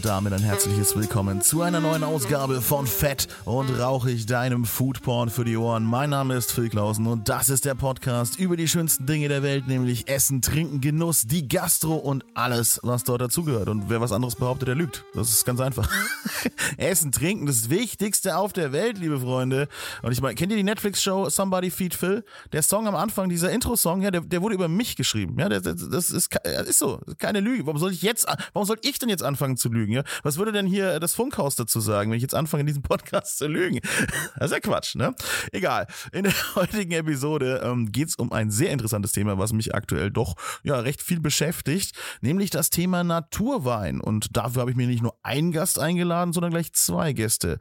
Und damit ein herzliches Willkommen zu einer neuen Ausgabe von Fett und Rauchig, deinem Foodporn für die Ohren. Mein Name ist Phil Klausen und das ist der Podcast über die schönsten Dinge der Welt, nämlich Essen, Trinken, Genuss, die Gastro und alles, was dort dazugehört. Und wer was anderes behauptet, der lügt. Das ist ganz einfach. Essen, Trinken, das Wichtigste auf der Welt, liebe Freunde. Und ich meine, kennt ihr die Netflix-Show Somebody Feed Phil? Der Song am Anfang, dieser Intro-Song, ja, der, der wurde über mich geschrieben. Ja, das, das ist, ist so, keine Lüge. Warum soll ich jetzt, warum soll ich denn jetzt anfangen zu lügen? Ja? Was würde denn hier das Funkhaus dazu sagen, wenn ich jetzt anfange, in diesem Podcast zu lügen? Das ist ja Quatsch, ne? Egal. In der heutigen Episode ähm, geht es um ein sehr interessantes Thema, was mich aktuell doch ja recht viel beschäftigt, nämlich das Thema Naturwein. Und dafür habe ich mir nicht nur einen Gast eingeladen, sondern gleich zwei Gäste.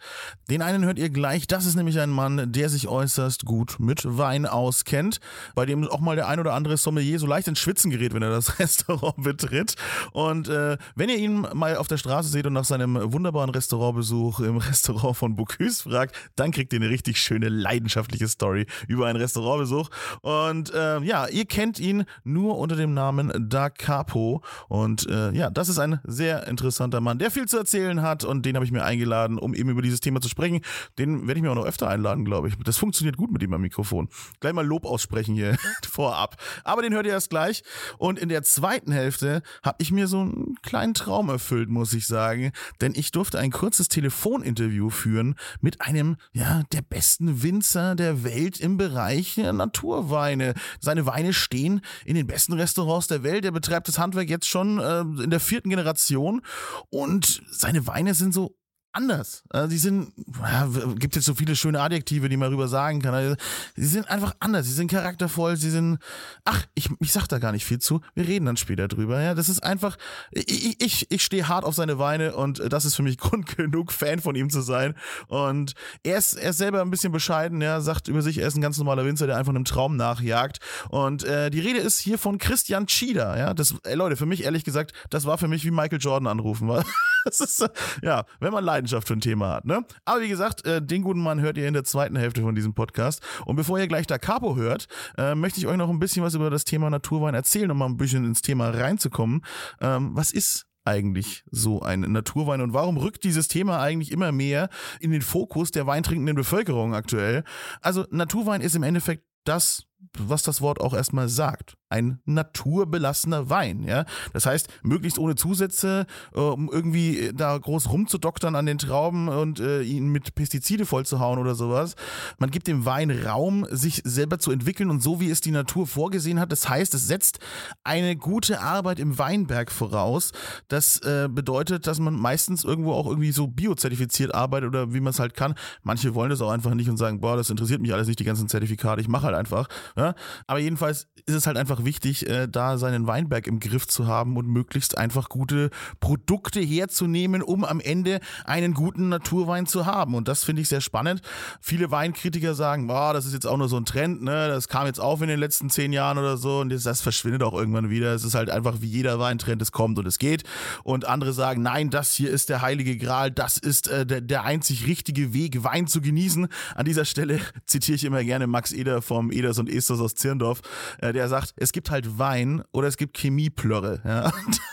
Den einen hört ihr gleich. Das ist nämlich ein Mann, der sich äußerst gut mit Wein auskennt, bei dem auch mal der ein oder andere Sommelier so leicht ins Schwitzen gerät, wenn er das Restaurant betritt. Und äh, wenn ihr ihn mal auf der Straße seht und nach seinem wunderbaren Restaurantbesuch im Restaurant von Bocuse fragt, dann kriegt ihr eine richtig schöne, leidenschaftliche Story über einen Restaurantbesuch. Und äh, ja, ihr kennt ihn nur unter dem Namen Da Capo. Und äh, ja, das ist ein sehr interessanter Mann, der viel zu erzählen hat und den habe ich mir eingeladen, um eben über dieses Thema zu sprechen. Den werde ich mir auch noch öfter einladen, glaube ich. Das funktioniert gut mit ihm am Mikrofon. Gleich mal Lob aussprechen hier vorab. Aber den hört ihr erst gleich. Und in der zweiten Hälfte habe ich mir so einen kleinen Traum erfüllt, muss ich sagen. Denn ich durfte ein kurzes Telefoninterview führen mit einem, ja, der besten Winzer der Welt im Bereich Naturweine. Seine Weine stehen in den besten Restaurants der Welt. Er betreibt das Handwerk jetzt schon äh, in der vierten Generation. Und seine Weine sind so anders. Also die sind, ja, gibt jetzt so viele schöne Adjektive, die man rüber sagen kann. Also, sie sind einfach anders, sie sind charaktervoll, sie sind, ach, ich, ich sag da gar nicht viel zu. Wir reden dann später drüber. Ja, das ist einfach, ich, ich, ich stehe hart auf seine Weine und das ist für mich Grund genug, Fan von ihm zu sein. Und er ist, er ist selber ein bisschen bescheiden, ja, sagt über sich, er ist ein ganz normaler Winzer, der einfach einem Traum nachjagt. Und äh, die Rede ist hier von Christian Schieder. Ja, das, ey, Leute, für mich ehrlich gesagt, das war für mich wie Michael Jordan anrufen. Weil das ist, ja, wenn man Leidenschaft für ein Thema hat, ne? Aber wie gesagt, äh, den guten Mann hört ihr in der zweiten Hälfte von diesem Podcast. Und bevor ihr gleich da Capo hört, äh, möchte ich euch noch ein bisschen was über das Thema Naturwein erzählen, um mal ein bisschen ins Thema reinzukommen. Ähm, was ist eigentlich so ein Naturwein und warum rückt dieses Thema eigentlich immer mehr in den Fokus der weintrinkenden Bevölkerung aktuell? Also Naturwein ist im Endeffekt das, was das Wort auch erstmal sagt. Ein naturbelassener Wein, ja. Das heißt, möglichst ohne Zusätze, äh, um irgendwie da groß rumzudoktern an den Trauben und äh, ihn mit Pestizide vollzuhauen oder sowas. Man gibt dem Wein Raum, sich selber zu entwickeln und so wie es die Natur vorgesehen hat. Das heißt, es setzt eine gute Arbeit im Weinberg voraus. Das äh, bedeutet, dass man meistens irgendwo auch irgendwie so biozertifiziert arbeitet oder wie man es halt kann. Manche wollen das auch einfach nicht und sagen, boah, das interessiert mich alles nicht, die ganzen Zertifikate, ich mache halt einfach. Ja? Aber jedenfalls ist es halt einfach wichtig, äh, da seinen Weinberg im Griff zu haben und möglichst einfach gute Produkte herzunehmen, um am Ende einen guten Naturwein zu haben. Und das finde ich sehr spannend. Viele Weinkritiker sagen, boah, das ist jetzt auch nur so ein Trend, ne? Das kam jetzt auf in den letzten zehn Jahren oder so und das, das verschwindet auch irgendwann wieder. Es ist halt einfach wie jeder Weintrend, es kommt und es geht. Und andere sagen, nein, das hier ist der heilige Gral, das ist äh, der, der einzig richtige Weg, Wein zu genießen. An dieser Stelle zitiere ich immer gerne Max Eder vom Eders und Esters aus Zirndorf, äh, der sagt, es gibt halt Wein oder es gibt Chemieplörre. Ja?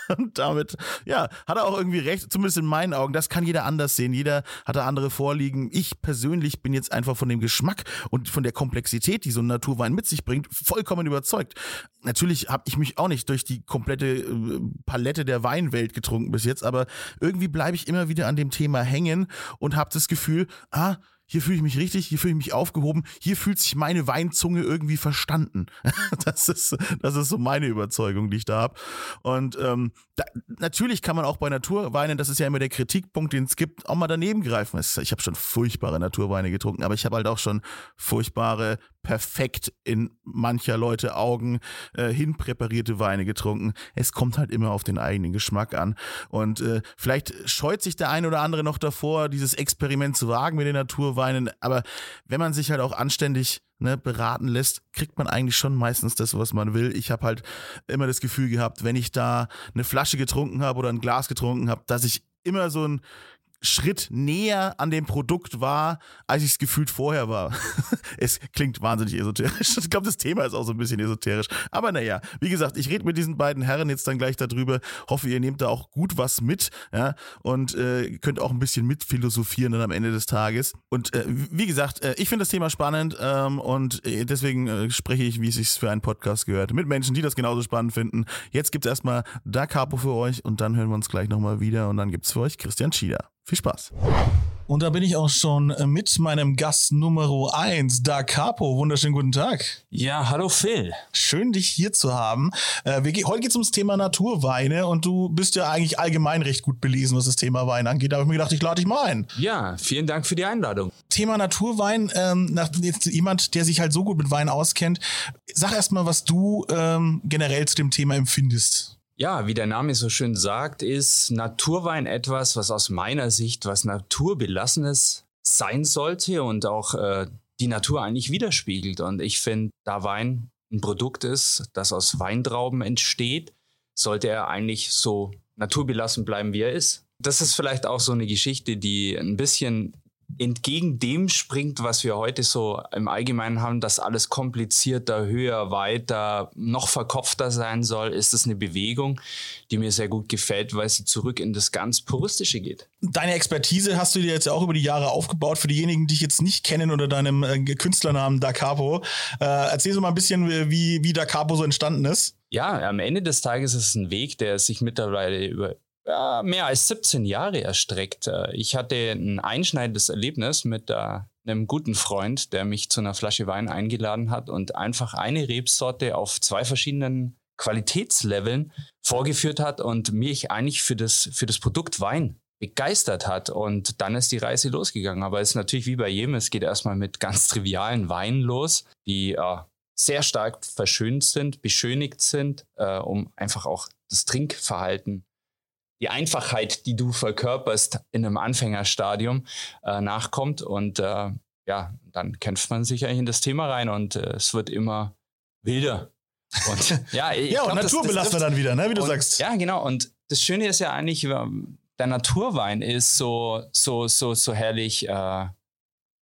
Und damit, ja, hat er auch irgendwie recht, zumindest in meinen Augen. Das kann jeder anders sehen. Jeder hat da andere Vorliegen. Ich persönlich bin jetzt einfach von dem Geschmack und von der Komplexität, die so ein Naturwein mit sich bringt, vollkommen überzeugt. Natürlich habe ich mich auch nicht durch die komplette äh, Palette der Weinwelt getrunken bis jetzt, aber irgendwie bleibe ich immer wieder an dem Thema hängen und habe das Gefühl, ah, hier fühle ich mich richtig, hier fühle ich mich aufgehoben, hier fühlt sich meine Weinzunge irgendwie verstanden. Das ist, das ist so meine Überzeugung, die ich da habe. Und ähm, da, natürlich kann man auch bei Naturweinen, das ist ja immer der Kritikpunkt, den es gibt, auch mal daneben greifen. Ich habe schon furchtbare Naturweine getrunken, aber ich habe halt auch schon furchtbare, perfekt in mancher Leute Augen äh, hinpräparierte Weine getrunken. Es kommt halt immer auf den eigenen Geschmack an. Und äh, vielleicht scheut sich der eine oder andere noch davor, dieses Experiment zu wagen mit den Naturweinen. Aber wenn man sich halt auch anständig ne, beraten lässt, kriegt man eigentlich schon meistens das, was man will. Ich habe halt immer das Gefühl gehabt, wenn ich da eine Flasche getrunken habe oder ein Glas getrunken habe, dass ich immer so ein Schritt näher an dem Produkt war, als ich es gefühlt vorher war. es klingt wahnsinnig esoterisch. Ich glaube, das Thema ist auch so ein bisschen esoterisch. Aber naja, wie gesagt, ich rede mit diesen beiden Herren jetzt dann gleich darüber. Hoffe, ihr nehmt da auch gut was mit ja, und äh, könnt auch ein bisschen mitphilosophieren dann am Ende des Tages. Und äh, wie gesagt, äh, ich finde das Thema spannend ähm, und äh, deswegen äh, spreche ich, wie es sich für einen Podcast gehört, mit Menschen, die das genauso spannend finden. Jetzt gibt es erstmal Da Capo für euch und dann hören wir uns gleich nochmal wieder und dann gibt es für euch Christian Schieder. Viel Spaß. Und da bin ich auch schon mit meinem Gast Nummer 1, Da Capo. Wunderschönen guten Tag. Ja, hallo Phil. Schön, dich hier zu haben. Äh, wir, heute geht es ums Thema Naturweine und du bist ja eigentlich allgemein recht gut belesen, was das Thema Wein angeht. Da habe ich mir gedacht, ich lade dich mal ein. Ja, vielen Dank für die Einladung. Thema Naturwein, ähm, nach, jetzt jemand, der sich halt so gut mit Wein auskennt. Sag erst mal, was du ähm, generell zu dem Thema empfindest. Ja, wie der Name so schön sagt, ist Naturwein etwas, was aus meiner Sicht was Naturbelassenes sein sollte und auch äh, die Natur eigentlich widerspiegelt. Und ich finde, da Wein ein Produkt ist, das aus Weintrauben entsteht, sollte er eigentlich so naturbelassen bleiben, wie er ist. Das ist vielleicht auch so eine Geschichte, die ein bisschen entgegen dem springt, was wir heute so im Allgemeinen haben, dass alles komplizierter, höher, weiter, noch verkopfter sein soll, ist es eine Bewegung, die mir sehr gut gefällt, weil sie zurück in das ganz Puristische geht. Deine Expertise hast du dir jetzt auch über die Jahre aufgebaut. Für diejenigen, die dich jetzt nicht kennen unter deinem äh, Künstlernamen Da Capo, äh, erzähl so mal ein bisschen, wie, wie Da Capo so entstanden ist. Ja, am Ende des Tages ist es ein Weg, der sich mittlerweile über ja, mehr als 17 Jahre erstreckt. Äh, ich hatte ein einschneidendes Erlebnis mit äh, einem guten Freund, der mich zu einer Flasche Wein eingeladen hat und einfach eine Rebsorte auf zwei verschiedenen Qualitätsleveln vorgeführt hat und mich eigentlich für das, für das Produkt Wein begeistert hat. Und dann ist die Reise losgegangen. Aber es ist natürlich wie bei jedem, es geht erstmal mit ganz trivialen Weinen los, die äh, sehr stark verschönt sind, beschönigt sind, äh, um einfach auch das Trinkverhalten die Einfachheit, die du verkörperst in einem Anfängerstadium, äh, nachkommt. Und äh, ja, dann kämpft man sich eigentlich in das Thema rein und äh, es wird immer wilder. Und ja, ja und Naturbelassener dann wieder, ne, wie du und, sagst. Ja, genau. Und das Schöne ist ja eigentlich, der Naturwein ist so, so, so, so herrlich äh,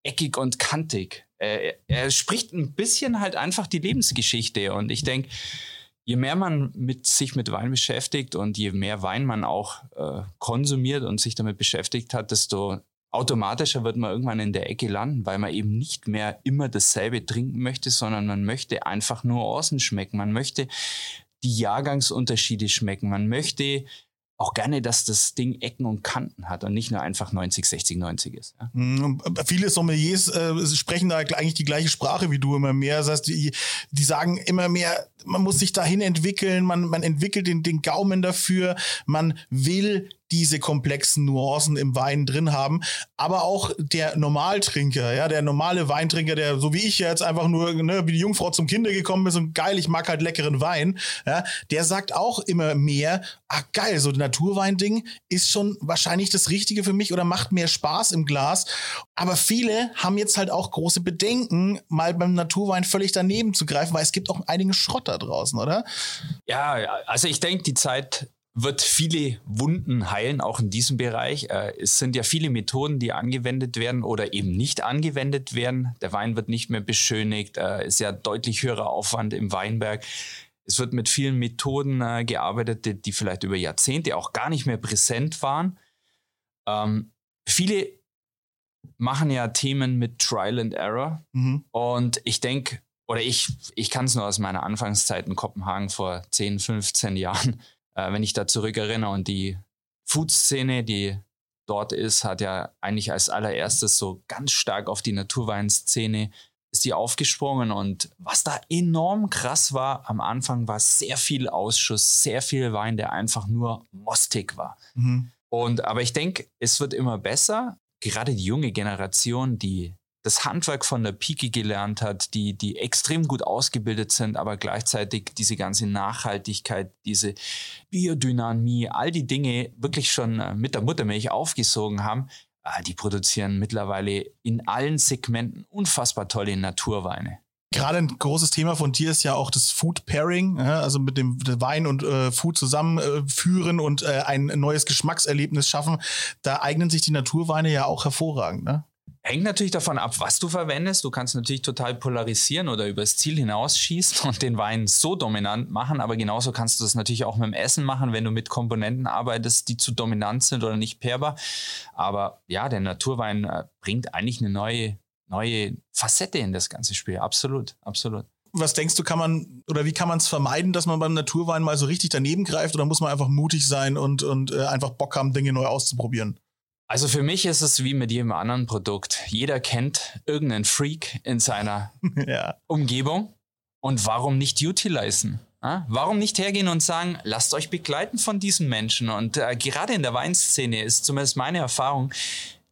eckig und kantig. Er, er spricht ein bisschen halt einfach die Lebensgeschichte. Und ich denke, je mehr man mit sich mit Wein beschäftigt und je mehr Wein man auch äh, konsumiert und sich damit beschäftigt hat, desto automatischer wird man irgendwann in der Ecke landen, weil man eben nicht mehr immer dasselbe trinken möchte, sondern man möchte einfach nur außen schmecken. Man möchte die Jahrgangsunterschiede schmecken. Man möchte auch gerne, dass das Ding Ecken und Kanten hat und nicht nur einfach 90, 60, 90 ist. Ja. Mhm. Viele Sommeliers äh, sprechen da eigentlich die gleiche Sprache wie du immer mehr. Das heißt, die, die sagen immer mehr, man muss sich dahin entwickeln, man, man entwickelt den, den Gaumen dafür, man will diese komplexen Nuancen im Wein drin haben. Aber auch der Normaltrinker, ja, der normale Weintrinker, der so wie ich jetzt einfach nur, ne, wie die Jungfrau zum Kinder gekommen ist und geil, ich mag halt leckeren Wein, ja, der sagt auch immer mehr, ah geil, so ein Naturwein-Ding ist schon wahrscheinlich das Richtige für mich oder macht mehr Spaß im Glas. Aber viele haben jetzt halt auch große Bedenken, mal beim Naturwein völlig daneben zu greifen, weil es gibt auch einigen Schrott da draußen, oder? Ja, also ich denke, die Zeit wird viele Wunden heilen, auch in diesem Bereich. Äh, es sind ja viele Methoden, die angewendet werden oder eben nicht angewendet werden. Der Wein wird nicht mehr beschönigt, äh, ist ja deutlich höherer Aufwand im Weinberg. Es wird mit vielen Methoden äh, gearbeitet, die, vielleicht über Jahrzehnte auch gar nicht mehr präsent waren. Ähm, viele machen ja Themen mit Trial and Error. Mhm. Und ich denke, oder ich, ich kann es nur aus meiner Anfangszeit in Kopenhagen vor 10, 15 Jahren äh, wenn ich da zurückerinnere und die Food-Szene, die dort ist, hat ja eigentlich als allererstes so ganz stark auf die Naturweinszene ist die aufgesprungen und was da enorm krass war am Anfang war sehr viel Ausschuss, sehr viel Wein, der einfach nur mostig war. Mhm. Und aber ich denke, es wird immer besser. Gerade die junge Generation, die das Handwerk von der Pike gelernt hat, die, die extrem gut ausgebildet sind, aber gleichzeitig diese ganze Nachhaltigkeit, diese Biodynamie, all die Dinge wirklich schon äh, mit der Muttermilch aufgesogen haben, äh, die produzieren mittlerweile in allen Segmenten unfassbar tolle Naturweine. Gerade ein großes Thema von dir ist ja auch das Food Pairing, also mit dem Wein und äh, Food zusammenführen äh, und äh, ein neues Geschmackserlebnis schaffen. Da eignen sich die Naturweine ja auch hervorragend. Ne? Hängt natürlich davon ab, was du verwendest. Du kannst natürlich total polarisieren oder übers Ziel hinausschießen und den Wein so dominant machen, aber genauso kannst du das natürlich auch mit dem Essen machen, wenn du mit Komponenten arbeitest, die zu dominant sind oder nicht pairbar. Aber ja, der Naturwein äh, bringt eigentlich eine neue, neue Facette in das ganze Spiel. Absolut, absolut was denkst du, kann man oder wie kann man es vermeiden, dass man beim Naturwein mal so richtig daneben greift oder muss man einfach mutig sein und, und äh, einfach Bock haben, Dinge neu auszuprobieren? Also für mich ist es wie mit jedem anderen Produkt. Jeder kennt irgendeinen Freak in seiner ja. Umgebung. Und warum nicht utilisieren? Ja? Warum nicht hergehen und sagen, lasst euch begleiten von diesen Menschen? Und äh, gerade in der Weinszene ist zumindest meine Erfahrung,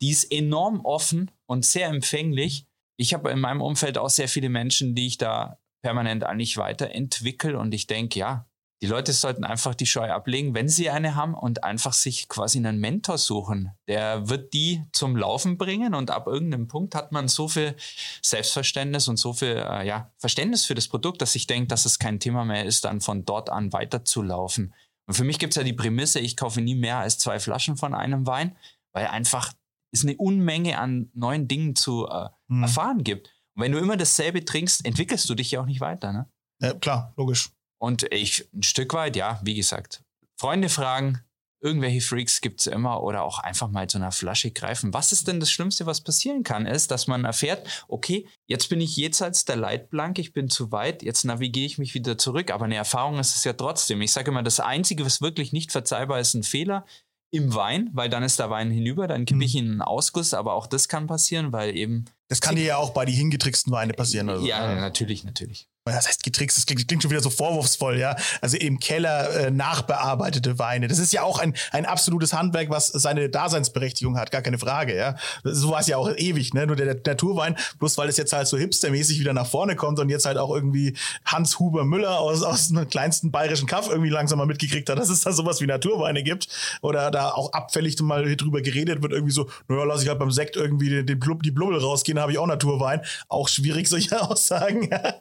die ist enorm offen und sehr empfänglich. Ich habe in meinem Umfeld auch sehr viele Menschen, die ich da permanent eigentlich weiterentwickle. Und ich denke, ja, die Leute sollten einfach die Scheu ablegen, wenn sie eine haben und einfach sich quasi einen Mentor suchen. Der wird die zum Laufen bringen und ab irgendeinem Punkt hat man so viel Selbstverständnis und so viel äh, ja, Verständnis für das Produkt, dass ich denke, dass es kein Thema mehr ist, dann von dort an weiterzulaufen. Und für mich gibt es ja die Prämisse, ich kaufe nie mehr als zwei Flaschen von einem Wein, weil einfach es eine Unmenge an neuen Dingen zu äh, mhm. erfahren gibt. Und wenn du immer dasselbe trinkst, entwickelst du dich ja auch nicht weiter. Ne? Ja, klar, logisch. Und ich ein Stück weit, ja, wie gesagt, Freunde fragen, irgendwelche Freaks gibt es immer oder auch einfach mal zu einer Flasche greifen. Was ist denn das Schlimmste, was passieren kann, ist, dass man erfährt, okay, jetzt bin ich jenseits der Leitplanke, ich bin zu weit, jetzt navigiere ich mich wieder zurück. Aber eine Erfahrung ist es ja trotzdem. Ich sage immer, das Einzige, was wirklich nicht verzeihbar ist, ein Fehler im Wein, weil dann ist der Wein hinüber, dann kippe ich ihn mhm. in einen Ausguss, aber auch das kann passieren, weil eben. Das kann dir ja auch bei die hingetricksten Weine passieren. Also. Ja, natürlich, natürlich das heißt getrickst, das klingt, klingt, schon wieder so vorwurfsvoll, ja. Also im Keller äh, nachbearbeitete Weine. Das ist ja auch ein, ein absolutes Handwerk, was seine Daseinsberechtigung hat, gar keine Frage, ja. So war es ja auch ewig, ne? Nur der, der Naturwein, bloß weil es jetzt halt so hipstermäßig wieder nach vorne kommt und jetzt halt auch irgendwie Hans Huber Müller aus, aus einem kleinsten bayerischen Kaff irgendwie langsam mal mitgekriegt hat, dass es da sowas wie Naturweine gibt. Oder da auch abfällig mal drüber geredet wird, irgendwie so, naja, lass ich halt beim Sekt irgendwie den, den Blub, die Blubbel rausgehen, habe ich auch Naturwein. Auch schwierig, solche Aussagen. Ja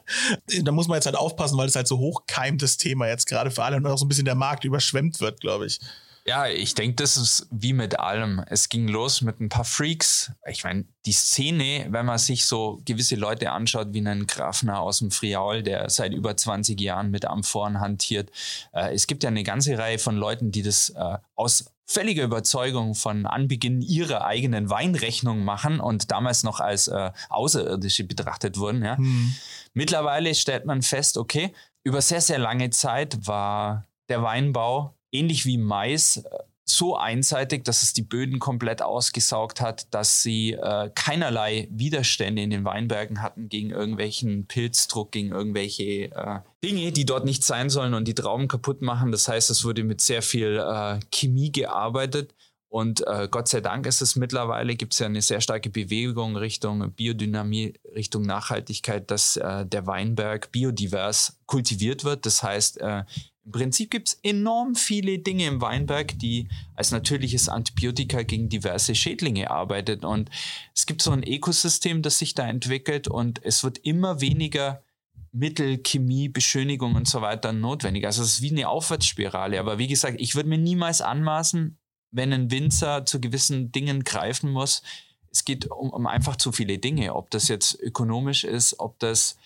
da muss man jetzt halt aufpassen, weil es halt so hochkeimt, das Thema jetzt gerade für alle und auch so ein bisschen der Markt überschwemmt wird, glaube ich. Ja, ich denke, das ist wie mit allem. Es ging los mit ein paar Freaks. Ich meine, die Szene, wenn man sich so gewisse Leute anschaut, wie einen Grafner aus dem Friaul, der seit über 20 Jahren mit Amphoren hantiert. Äh, es gibt ja eine ganze Reihe von Leuten, die das äh, aus völliger Überzeugung von Anbeginn ihrer eigenen Weinrechnung machen und damals noch als äh, Außerirdische betrachtet wurden. Ja. Hm. Mittlerweile stellt man fest, okay, über sehr, sehr lange Zeit war der Weinbau ähnlich wie Mais äh, so einseitig, dass es die Böden komplett ausgesaugt hat, dass sie äh, keinerlei Widerstände in den Weinbergen hatten gegen irgendwelchen Pilzdruck, gegen irgendwelche äh, Dinge, die dort nicht sein sollen und die Trauben kaputt machen. Das heißt, es wurde mit sehr viel äh, Chemie gearbeitet. Und äh, Gott sei Dank ist es mittlerweile, gibt es ja eine sehr starke Bewegung Richtung Biodynamie, Richtung Nachhaltigkeit, dass äh, der Weinberg biodivers kultiviert wird. Das heißt, äh, im Prinzip gibt es enorm viele Dinge im Weinberg, die als natürliches Antibiotika gegen diverse Schädlinge arbeitet. Und es gibt so ein Ökosystem, das sich da entwickelt und es wird immer weniger Mittel, Chemie, Beschönigung und so weiter notwendig. Also es ist wie eine Aufwärtsspirale. Aber wie gesagt, ich würde mir niemals anmaßen, wenn ein Winzer zu gewissen Dingen greifen muss. Es geht um, um einfach zu viele Dinge, ob das jetzt ökonomisch ist, ob das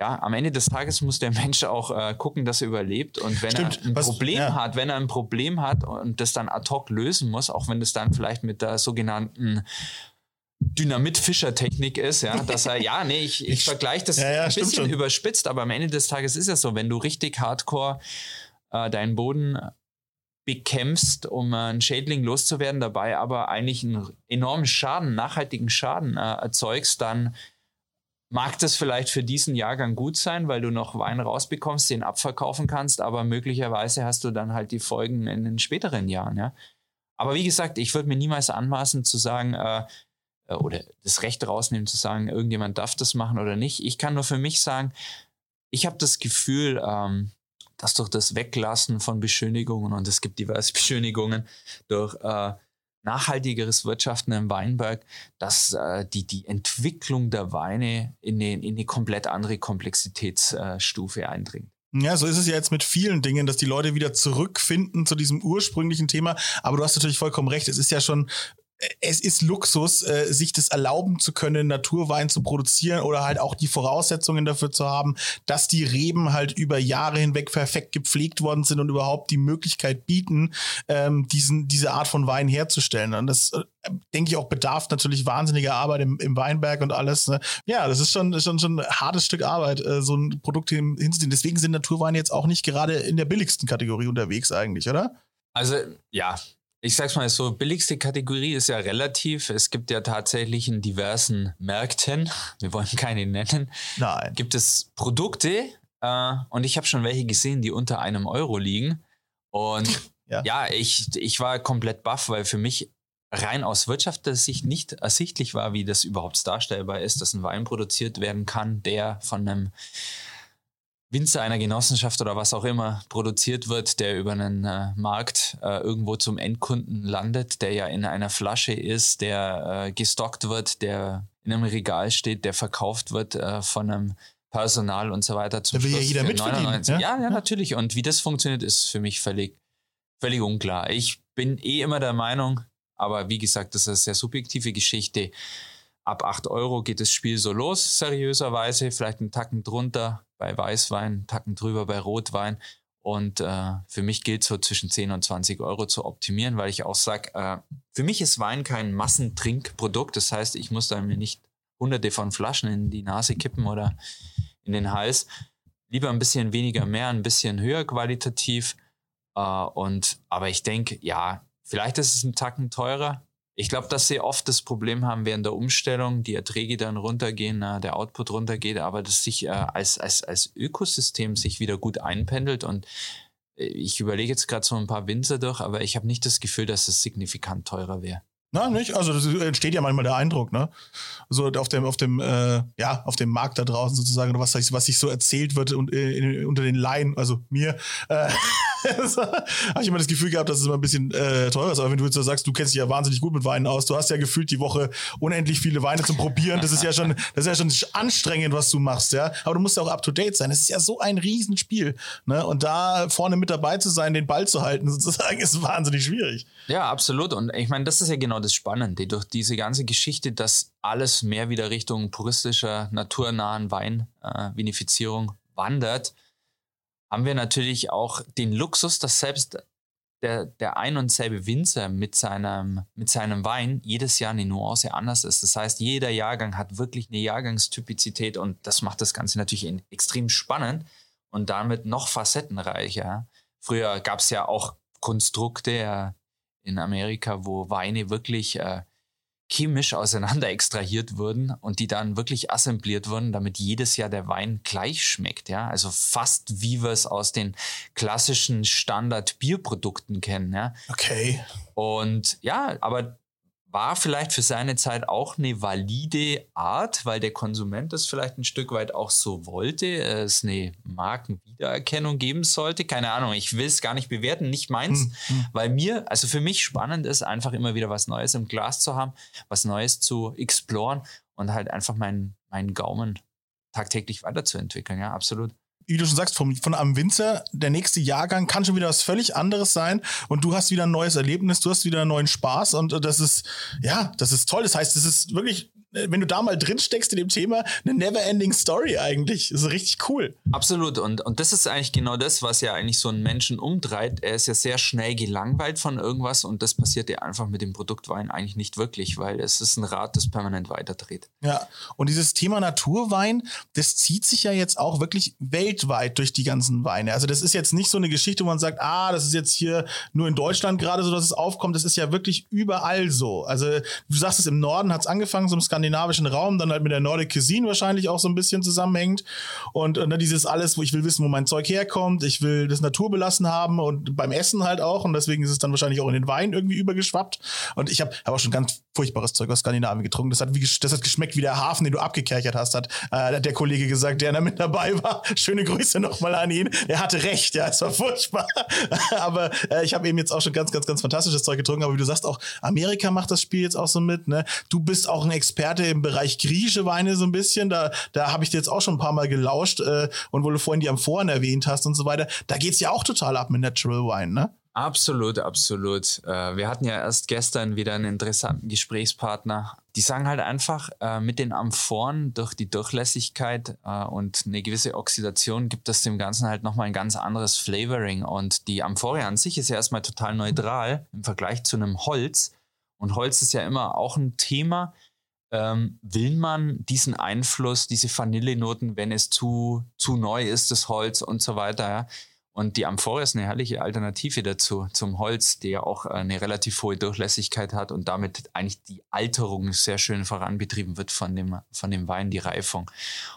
ja, am Ende des Tages muss der Mensch auch äh, gucken, dass er überlebt. Und wenn Stimmt. er ein Was, Problem ja. hat, wenn er ein Problem hat und das dann ad hoc lösen muss, auch wenn das dann vielleicht mit der sogenannten Dynamit-Fischer-Technik ist, ja, dass er, ja, nee, ich, ich, ich vergleiche das ja, ja, ein bisschen überspitzt, aber am Ende des Tages ist es so, wenn du richtig hardcore äh, deinen Boden bekämpfst, um einen Schädling loszuwerden, dabei aber eigentlich einen enormen Schaden, nachhaltigen Schaden äh, erzeugst, dann mag das vielleicht für diesen Jahrgang gut sein, weil du noch Wein rausbekommst, den abverkaufen kannst, aber möglicherweise hast du dann halt die Folgen in den späteren Jahren, ja. Aber wie gesagt, ich würde mir niemals anmaßen zu sagen, äh, äh, oder das Recht rausnehmen zu sagen, irgendjemand darf das machen oder nicht. Ich kann nur für mich sagen, ich habe das Gefühl, ähm, dass durch das Weglassen von Beschönigungen, und es gibt diverse Beschönigungen, durch äh, nachhaltigeres Wirtschaften im Weinberg, dass äh, die, die Entwicklung der Weine in eine, in eine komplett andere Komplexitätsstufe eindringt. Ja, so ist es ja jetzt mit vielen Dingen, dass die Leute wieder zurückfinden zu diesem ursprünglichen Thema. Aber du hast natürlich vollkommen recht. Es ist ja schon es ist Luxus, äh, sich das erlauben zu können, Naturwein zu produzieren oder halt auch die Voraussetzungen dafür zu haben, dass die Reben halt über Jahre hinweg perfekt gepflegt worden sind und überhaupt die Möglichkeit bieten, ähm, diesen, diese Art von Wein herzustellen. Und das, äh, denke ich, auch bedarf natürlich wahnsinniger Arbeit im, im Weinberg und alles. Ne? Ja, das ist schon, schon, schon ein hartes Stück Arbeit, äh, so ein Produkt hinzuziehen. Deswegen sind Naturweine jetzt auch nicht gerade in der billigsten Kategorie unterwegs eigentlich, oder? Also, ja, ich sag's mal so, billigste Kategorie ist ja relativ. Es gibt ja tatsächlich in diversen Märkten, wir wollen keine nennen, Nein. gibt es Produkte äh, und ich habe schon welche gesehen, die unter einem Euro liegen. Und ja, ja ich, ich war komplett baff, weil für mich rein aus Wirtschaftssicht nicht ersichtlich war, wie das überhaupt darstellbar ist, dass ein Wein produziert werden kann, der von einem Winzer einer Genossenschaft oder was auch immer produziert wird, der über einen äh, Markt äh, irgendwo zum Endkunden landet, der ja in einer Flasche ist, der äh, gestockt wird, der in einem Regal steht, der verkauft wird äh, von einem Personal und so weiter. Zum da will ja jeder mitverdienen. Ja? ja, ja, natürlich. Und wie das funktioniert, ist für mich völlig, völlig unklar. Ich bin eh immer der Meinung, aber wie gesagt, das ist eine sehr subjektive Geschichte. Ab 8 Euro geht das Spiel so los, seriöserweise, vielleicht einen Tacken drunter bei Weißwein, Tacken drüber bei Rotwein. Und äh, für mich gilt so zwischen 10 und 20 Euro zu optimieren, weil ich auch sage, äh, für mich ist Wein kein Massentrinkprodukt. Das heißt, ich muss da mir nicht hunderte von Flaschen in die Nase kippen oder in den Hals. Lieber ein bisschen weniger mehr, ein bisschen höher qualitativ. Äh, und, aber ich denke, ja, vielleicht ist es ein Tacken teurer, ich glaube, dass sie oft das Problem haben während der Umstellung, die Erträge dann runtergehen, äh, der Output runtergeht, aber dass sich äh, als, als, als Ökosystem sich wieder gut einpendelt und äh, ich überlege jetzt gerade so ein paar Winzer durch, aber ich habe nicht das Gefühl, dass es signifikant teurer wäre. Na, nicht? Also das entsteht ja manchmal der Eindruck, ne? So auf dem, auf dem, äh, ja, auf dem Markt da draußen sozusagen, was, was sich so erzählt wird und äh, unter den Laien, also mir, äh, habe ich immer das Gefühl gehabt, dass es immer ein bisschen äh, teurer ist. Aber wenn du jetzt sagst, du kennst dich ja wahnsinnig gut mit Weinen aus, du hast ja gefühlt die Woche unendlich viele Weine zum Probieren. Das ist ja schon, das ist ja schon anstrengend, was du machst, ja. Aber du musst ja auch up to date sein. Es ist ja so ein Riesenspiel, ne? Und da vorne mit dabei zu sein, den Ball zu halten, sozusagen, ist wahnsinnig schwierig. Ja, absolut. Und ich meine, das ist ja genau das Spannende. Durch diese ganze Geschichte, dass alles mehr wieder Richtung puristischer, naturnahen Wein, äh, Vinifizierung wandert, haben wir natürlich auch den Luxus, dass selbst der, der ein und selbe Winzer mit seinem, mit seinem Wein jedes Jahr eine Nuance anders ist. Das heißt, jeder Jahrgang hat wirklich eine Jahrgangstypizität und das macht das Ganze natürlich extrem spannend und damit noch facettenreicher. Früher gab es ja auch Konstrukte, in Amerika, wo Weine wirklich äh, chemisch auseinander extrahiert wurden und die dann wirklich assembliert wurden, damit jedes Jahr der Wein gleich schmeckt. Ja, also fast wie wir es aus den klassischen Standard-Bierprodukten kennen. Ja. Okay. Und ja, aber war vielleicht für seine Zeit auch eine valide Art, weil der Konsument das vielleicht ein Stück weit auch so wollte, es eine Markenwiedererkennung geben sollte. Keine Ahnung, ich will es gar nicht bewerten, nicht meins, hm, hm. weil mir, also für mich spannend ist, einfach immer wieder was Neues im Glas zu haben, was Neues zu exploren und halt einfach meinen, meinen Gaumen tagtäglich weiterzuentwickeln. Ja, absolut wie du schon sagst, vom, von einem Winzer, der nächste Jahrgang kann schon wieder was völlig anderes sein und du hast wieder ein neues Erlebnis, du hast wieder einen neuen Spaß und äh, das ist, ja, das ist toll. Das heißt, es ist wirklich wenn du da mal drin steckst in dem Thema, eine never-ending Story eigentlich. Das ist richtig cool. Absolut. Und, und das ist eigentlich genau das, was ja eigentlich so einen Menschen umtreibt. Er ist ja sehr schnell gelangweilt von irgendwas und das passiert ja einfach mit dem Produktwein eigentlich nicht wirklich, weil es ist ein Rad, das permanent weiterdreht. Ja. Und dieses Thema Naturwein, das zieht sich ja jetzt auch wirklich weltweit durch die ganzen Weine. Also das ist jetzt nicht so eine Geschichte, wo man sagt, ah, das ist jetzt hier nur in Deutschland gerade so, dass es aufkommt. Das ist ja wirklich überall so. Also du sagst es, im Norden hat es angefangen, so im Skandinavien skandinavischen Raum, dann halt mit der Nordic Cuisine wahrscheinlich auch so ein bisschen zusammenhängt. Und, und ne, dieses alles, wo ich will wissen, wo mein Zeug herkommt, ich will das naturbelassen haben und beim Essen halt auch. Und deswegen ist es dann wahrscheinlich auch in den Wein irgendwie übergeschwappt. Und ich habe hab auch schon ganz furchtbares Zeug aus Skandinavien getrunken. Das hat, wie, das hat geschmeckt wie der Hafen, den du abgekerchert hast, hat, äh, der Kollege gesagt, der da mit dabei war. Schöne Grüße nochmal an ihn. Er hatte recht, ja, es war furchtbar. aber äh, ich habe eben jetzt auch schon ganz, ganz, ganz fantastisches Zeug getrunken. Aber wie du sagst, auch Amerika macht das Spiel jetzt auch so mit. Ne? Du bist auch ein Experte im Bereich griechische Weine so ein bisschen. Da, da habe ich dir jetzt auch schon ein paar Mal gelauscht. Äh, und wo du vorhin die Amphoren erwähnt hast und so weiter, da geht's ja auch total ab mit Natural Wine, ne? Absolut, absolut. Äh, wir hatten ja erst gestern wieder einen interessanten Gesprächspartner. Die sagen halt einfach, äh, mit den Amphoren durch die Durchlässigkeit äh, und eine gewisse Oxidation gibt das dem Ganzen halt nochmal ein ganz anderes Flavoring. Und die Amphore an sich ist ja erstmal total neutral im Vergleich zu einem Holz. Und Holz ist ja immer auch ein Thema. Ähm, will man diesen Einfluss, diese Vanillenoten, wenn es zu, zu neu ist, das Holz und so weiter, ja, und die Amphore ist eine herrliche Alternative dazu, zum Holz, der ja auch eine relativ hohe Durchlässigkeit hat und damit eigentlich die Alterung sehr schön voranbetrieben wird von dem, von dem Wein, die Reifung.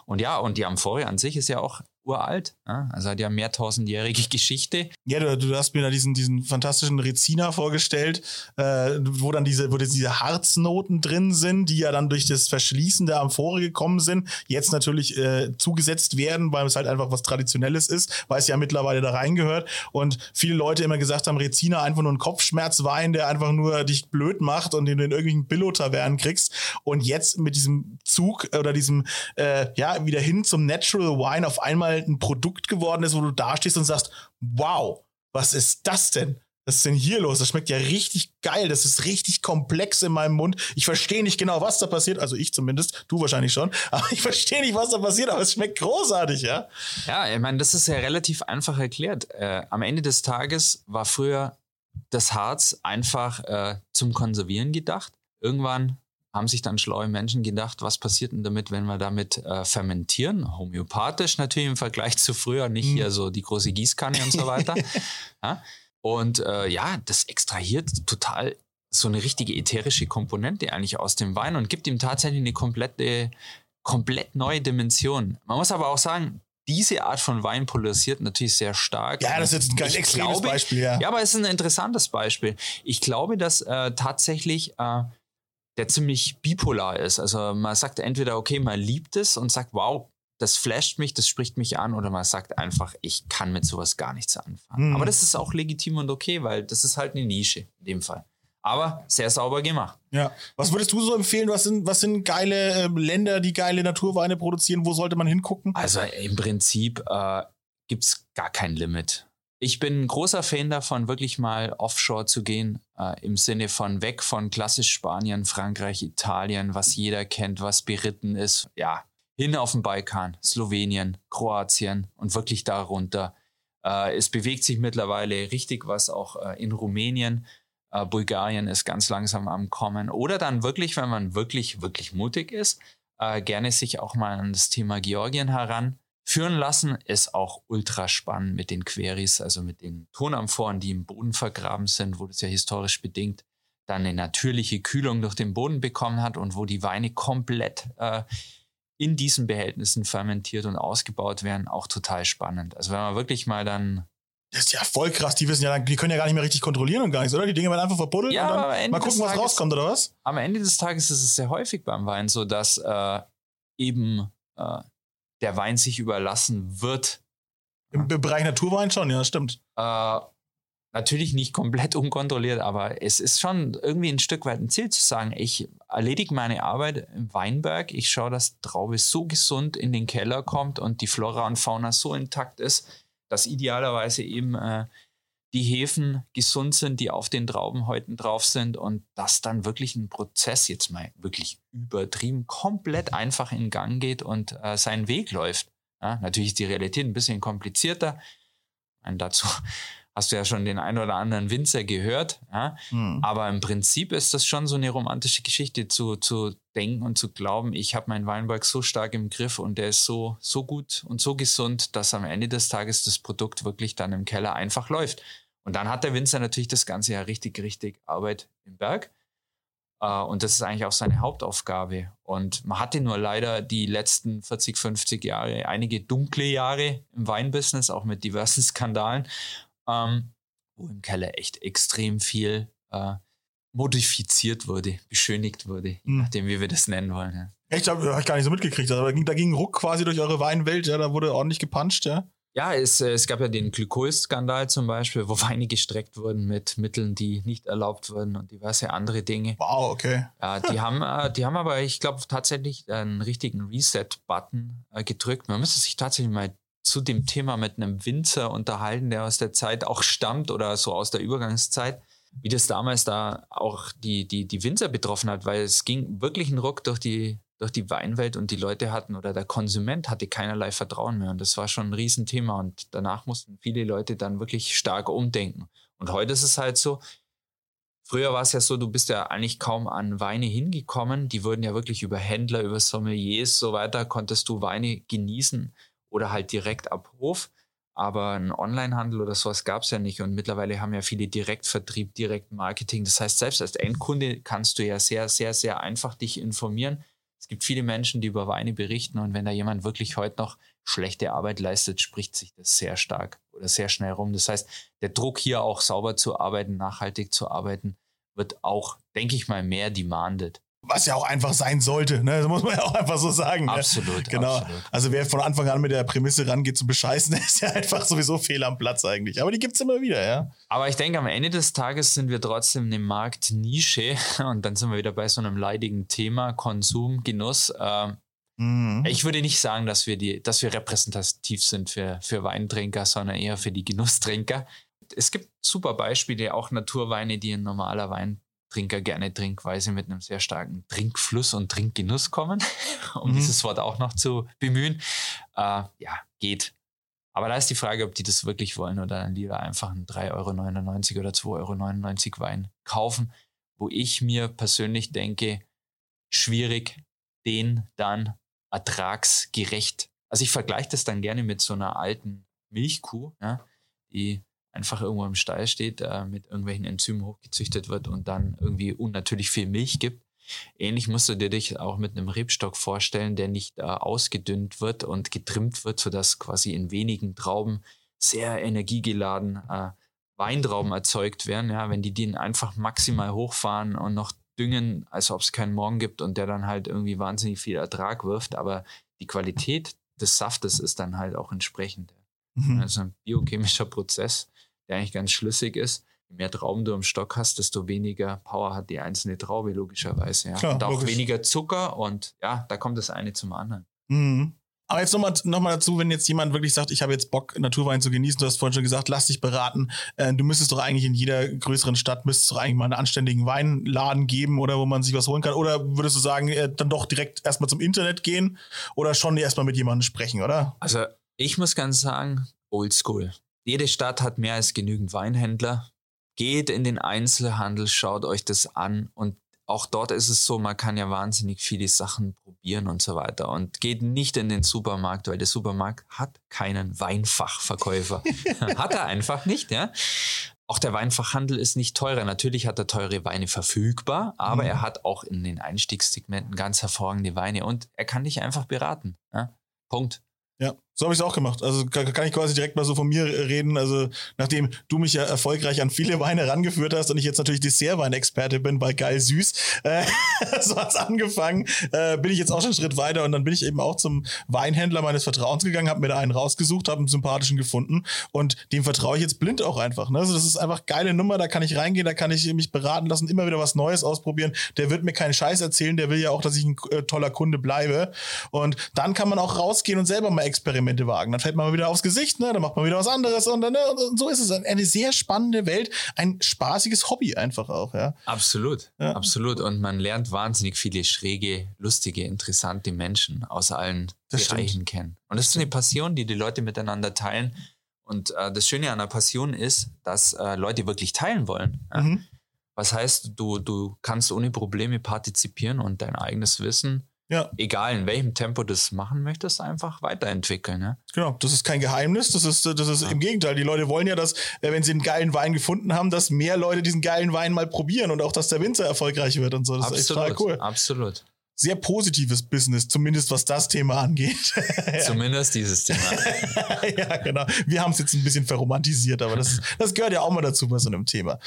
Und ja, und die Amphore an sich ist ja auch uralt. Ja? Also hat ja mehrtausendjährige Geschichte. Ja, du, du hast mir da diesen, diesen fantastischen Rezina vorgestellt, äh, wo dann diese, wo diese Harznoten drin sind, die ja dann durch das Verschließen der Amphore gekommen sind, jetzt natürlich äh, zugesetzt werden, weil es halt einfach was Traditionelles ist, weil es ja mittlerweile da reingehört. Und viele Leute immer gesagt haben, Rezina einfach nur ein Kopfschmerzwein, der einfach nur dich blöd macht und den du in irgendwelchen Billo-Tavernen kriegst. Und jetzt mit diesem Zug oder diesem, äh, ja, wieder hin zum Natural Wine auf einmal halt ein Produkt geworden ist, wo du da stehst und sagst, wow, was ist das denn? Was ist denn hier los? Das schmeckt ja richtig geil. Das ist richtig komplex in meinem Mund. Ich verstehe nicht genau, was da passiert. Also ich zumindest, du wahrscheinlich schon. Aber ich verstehe nicht, was da passiert. Aber es schmeckt großartig, ja? Ja, ich meine, das ist ja relativ einfach erklärt. Äh, am Ende des Tages war früher das Harz einfach äh, zum Konservieren gedacht. Irgendwann haben sich dann schlaue Menschen gedacht, was passiert denn damit, wenn wir damit äh, fermentieren? Homöopathisch natürlich im Vergleich zu früher, nicht mhm. hier so die große Gießkanne und so weiter. ja? Und äh, ja, das extrahiert total so eine richtige ätherische Komponente eigentlich aus dem Wein und gibt ihm tatsächlich eine komplette, komplett neue Dimension. Man muss aber auch sagen, diese Art von Wein polarisiert natürlich sehr stark. Ja, das ist jetzt ein ganz extremes glaube, Beispiel, ja. Ja, aber es ist ein interessantes Beispiel. Ich glaube, dass äh, tatsächlich äh, der ziemlich bipolar ist. Also man sagt entweder, okay, man liebt es und sagt, wow, das flasht mich, das spricht mich an, oder man sagt einfach, ich kann mit sowas gar nichts anfangen. Mhm. Aber das ist auch legitim und okay, weil das ist halt eine Nische in dem Fall. Aber sehr sauber gemacht. Ja. Was würdest du so empfehlen? Was sind, was sind geile äh, Länder, die geile Naturweine produzieren? Wo sollte man hingucken? Also im Prinzip äh, gibt es gar kein Limit. Ich bin ein großer Fan davon, wirklich mal offshore zu gehen, äh, im Sinne von weg von klassisch Spanien, Frankreich, Italien, was jeder kennt, was beritten ist. Ja, hin auf den Balkan, Slowenien, Kroatien und wirklich darunter. Äh, es bewegt sich mittlerweile richtig was auch äh, in Rumänien. Äh, Bulgarien ist ganz langsam am Kommen. Oder dann wirklich, wenn man wirklich, wirklich mutig ist, äh, gerne sich auch mal an das Thema Georgien heran führen lassen. Ist auch ultra spannend mit den Queries, also mit den Tonamphoren, die im Boden vergraben sind, wo das ja historisch bedingt dann eine natürliche Kühlung durch den Boden bekommen hat und wo die Weine komplett äh, in diesen Behältnissen fermentiert und ausgebaut werden, auch total spannend. Also wenn man wirklich mal dann das ist ja voll krass. Die wissen ja, die können ja gar nicht mehr richtig kontrollieren und gar nichts, oder? Die Dinge werden einfach verbuddelt ja, und dann mal gucken, was Tages, rauskommt, oder was? Am Ende des Tages ist es sehr häufig beim Wein so, dass äh, eben äh, der Wein sich überlassen wird. Im, Bereich Naturwein schon, ja, stimmt. Äh, natürlich nicht komplett unkontrolliert, aber es ist schon irgendwie ein Stück weit ein Ziel zu sagen, ich erledige meine Arbeit im Weinberg, ich schaue, dass Traube so gesund in den Keller kommt und die Flora und Fauna so intakt ist, dass idealerweise eben äh, die Hefen gesund sind, die auf den Traubenhäuten drauf sind und dass dann wirklich ein Prozess jetzt mal wirklich übertrieben komplett einfach in Gang geht und äh, seinen Weg läuft. Ja, natürlich ist die Realität ein bisschen komplizierter. Und dazu hast du ja schon den einen oder anderen Winzer gehört. Ja? Mhm. Aber im Prinzip ist das schon so eine romantische Geschichte zu, zu denken und zu glauben, ich habe meinen Weinberg so stark im Griff und der ist so, so gut und so gesund, dass am Ende des Tages das Produkt wirklich dann im Keller einfach läuft. Und dann hat der Winzer natürlich das ganze Jahr richtig, richtig Arbeit im Berg. Äh, und das ist eigentlich auch seine Hauptaufgabe. Und man hatte nur leider die letzten 40, 50 Jahre einige dunkle Jahre im Weinbusiness, auch mit diversen Skandalen, ähm, wo im Keller echt extrem viel äh, modifiziert wurde, beschönigt wurde, mhm. nachdem wie wir das nennen wollen. Ja. Echt, habe ich gar nicht so mitgekriegt. Also, da ging, da ging Ruck quasi durch eure Weinwelt, ja, da wurde ordentlich gepuncht, ja. Ja, es, äh, es gab ja den Glykol-Skandal zum Beispiel, wo Weine gestreckt wurden mit Mitteln, die nicht erlaubt wurden und diverse andere Dinge. Wow, okay. Ja, die haben, äh, die haben aber, ich glaube, tatsächlich einen richtigen Reset-Button äh, gedrückt. Man müsste sich tatsächlich mal zu dem Thema mit einem Winzer unterhalten, der aus der Zeit auch stammt oder so aus der Übergangszeit, wie das damals da auch die, die, die Winzer betroffen hat, weil es ging wirklich ein Ruck durch die durch die Weinwelt und die Leute hatten oder der Konsument hatte keinerlei Vertrauen mehr. Und das war schon ein Riesenthema. Und danach mussten viele Leute dann wirklich stark umdenken. Und heute ist es halt so, Früher war es ja so, du bist ja eigentlich kaum an Weine hingekommen. Die wurden ja wirklich über Händler, über Sommeliers so weiter, konntest du Weine genießen oder halt direkt ab Hof. Aber ein Onlinehandel oder sowas gab es ja nicht. Und mittlerweile haben ja viele Direktvertrieb, Direktmarketing. Das heißt, selbst als Endkunde kannst du ja sehr, sehr, sehr einfach dich informieren es gibt viele Menschen, die über Weine berichten und wenn da jemand wirklich heute noch schlechte Arbeit leistet, spricht sich das sehr stark oder sehr schnell rum. Das heißt, der Druck hier auch sauber zu arbeiten, nachhaltig zu arbeiten, wird auch, denke ich mal, mehr demanded. Was ja auch einfach sein sollte, ne? Das muss man ja auch einfach so sagen. Ne? Absolut. Ne? Genau. Absolut. Also wer von Anfang an mit der Prämisse rangeht zu bescheißen, der ist ja einfach sowieso fehl am Platz eigentlich. Aber die gibt es immer wieder, ja. Aber ich denke, am Ende des Tages sind wir trotzdem eine Marktnische und dann sind wir wieder bei so einem leidigen Thema, Konsum, Genuss. Ähm, mhm. Ich würde nicht sagen, dass wir, die, dass wir repräsentativ sind für, für Weintrinker, sondern eher für die Genusstrinker. Es gibt super Beispiele, auch Naturweine, die ein normaler Wein Trinker gerne trinkt, weil sie mit einem sehr starken Trinkfluss und Trinkgenuss kommen, um mhm. dieses Wort auch noch zu bemühen. Äh, ja, geht. Aber da ist die Frage, ob die das wirklich wollen oder dann lieber einfach einen 3,99 Euro oder 2,99 Euro Wein kaufen, wo ich mir persönlich denke, schwierig, den dann ertragsgerecht. Also ich vergleiche das dann gerne mit so einer alten Milchkuh, ja, die einfach irgendwo im Stall steht, äh, mit irgendwelchen Enzymen hochgezüchtet wird und dann irgendwie unnatürlich viel Milch gibt. Ähnlich musst du dir dich auch mit einem Rebstock vorstellen, der nicht äh, ausgedünnt wird und getrimmt wird, sodass quasi in wenigen Trauben sehr energiegeladen äh, Weintrauben erzeugt werden. Ja, wenn die den einfach maximal hochfahren und noch düngen, als ob es keinen Morgen gibt und der dann halt irgendwie wahnsinnig viel Ertrag wirft, aber die Qualität des Saftes ist dann halt auch entsprechend. Mhm. Also ein biochemischer Prozess, der eigentlich ganz schlüssig ist. Je mehr Trauben du im Stock hast, desto weniger Power hat die einzelne Traube, logischerweise. Ja. Klar, und auch logisch. weniger Zucker und ja, da kommt das eine zum anderen. Mhm. Aber jetzt nochmal noch mal dazu, wenn jetzt jemand wirklich sagt, ich habe jetzt Bock, Naturwein zu genießen, du hast vorhin schon gesagt, lass dich beraten. Äh, du müsstest doch eigentlich in jeder größeren Stadt, müsstest doch eigentlich mal einen anständigen Weinladen geben oder wo man sich was holen kann. Oder würdest du sagen, äh, dann doch direkt erstmal zum Internet gehen oder schon erstmal mit jemandem sprechen, oder? Also ich muss ganz sagen, oldschool. Jede Stadt hat mehr als genügend Weinhändler. Geht in den Einzelhandel, schaut euch das an und auch dort ist es so, man kann ja wahnsinnig viele Sachen probieren und so weiter. Und geht nicht in den Supermarkt, weil der Supermarkt hat keinen Weinfachverkäufer. hat er einfach nicht, ja. Auch der Weinfachhandel ist nicht teurer. Natürlich hat er teure Weine verfügbar, aber mhm. er hat auch in den Einstiegssegmenten ganz hervorragende Weine und er kann dich einfach beraten. Ja? Punkt. Ja, so habe ich es auch gemacht. Also kann, ich quasi direkt mal so von mir reden. Also nachdem du mich ja erfolgreich an viele Weine rangeführt hast und ich jetzt natürlich Dessertweinexperte bin bei Geil Süß, äh, so hat's angefangen, äh, bin ich jetzt auch schon einen Schritt weiter und dann bin ich eben auch zum Weinhändler meines Vertrauens gegangen, habe mir da einen rausgesucht, habe einen sympathischen gefunden und dem vertraue ich jetzt blind auch einfach. Ne? Also das ist einfach geile Nummer, da kann ich reingehen, da kann ich mich beraten lassen, immer wieder was Neues ausprobieren. Der wird mir keinen Scheiß erzählen, der will ja auch, dass ich ein äh, toller Kunde bleibe. Und dann kann man auch rausgehen und selber mal experimentieren Experimente wagen. Dann fällt man mal wieder aufs Gesicht, ne? dann macht man wieder was anderes und, dann, ne? und so ist es. Eine sehr spannende Welt, ein spaßiges Hobby einfach auch. Ja? Absolut, ja. absolut. Und man lernt wahnsinnig viele schräge, lustige, interessante Menschen aus allen das Bereichen stimmt. kennen. Und das ist eine Passion, die die Leute miteinander teilen. Und äh, das Schöne an einer Passion ist, dass äh, Leute wirklich teilen wollen. Ja? Mhm. Was heißt, du, du kannst ohne Probleme partizipieren und dein eigenes Wissen ja. egal in welchem Tempo du das machen möchtest, einfach weiterentwickeln. Ne? Genau, das ist kein Geheimnis. Das ist, das ist ja. im Gegenteil. Die Leute wollen ja, dass, äh, wenn sie einen geilen Wein gefunden haben, dass mehr Leute diesen geilen Wein mal probieren und auch, dass der Winzer erfolgreich wird und so. Das absolut, ist echt total cool. Absolut sehr positives Business, zumindest was das Thema angeht. Zumindest dieses Thema. ja, genau. Wir haben es jetzt ein bisschen verromantisiert, aber das, das gehört ja auch mal dazu bei so einem Thema.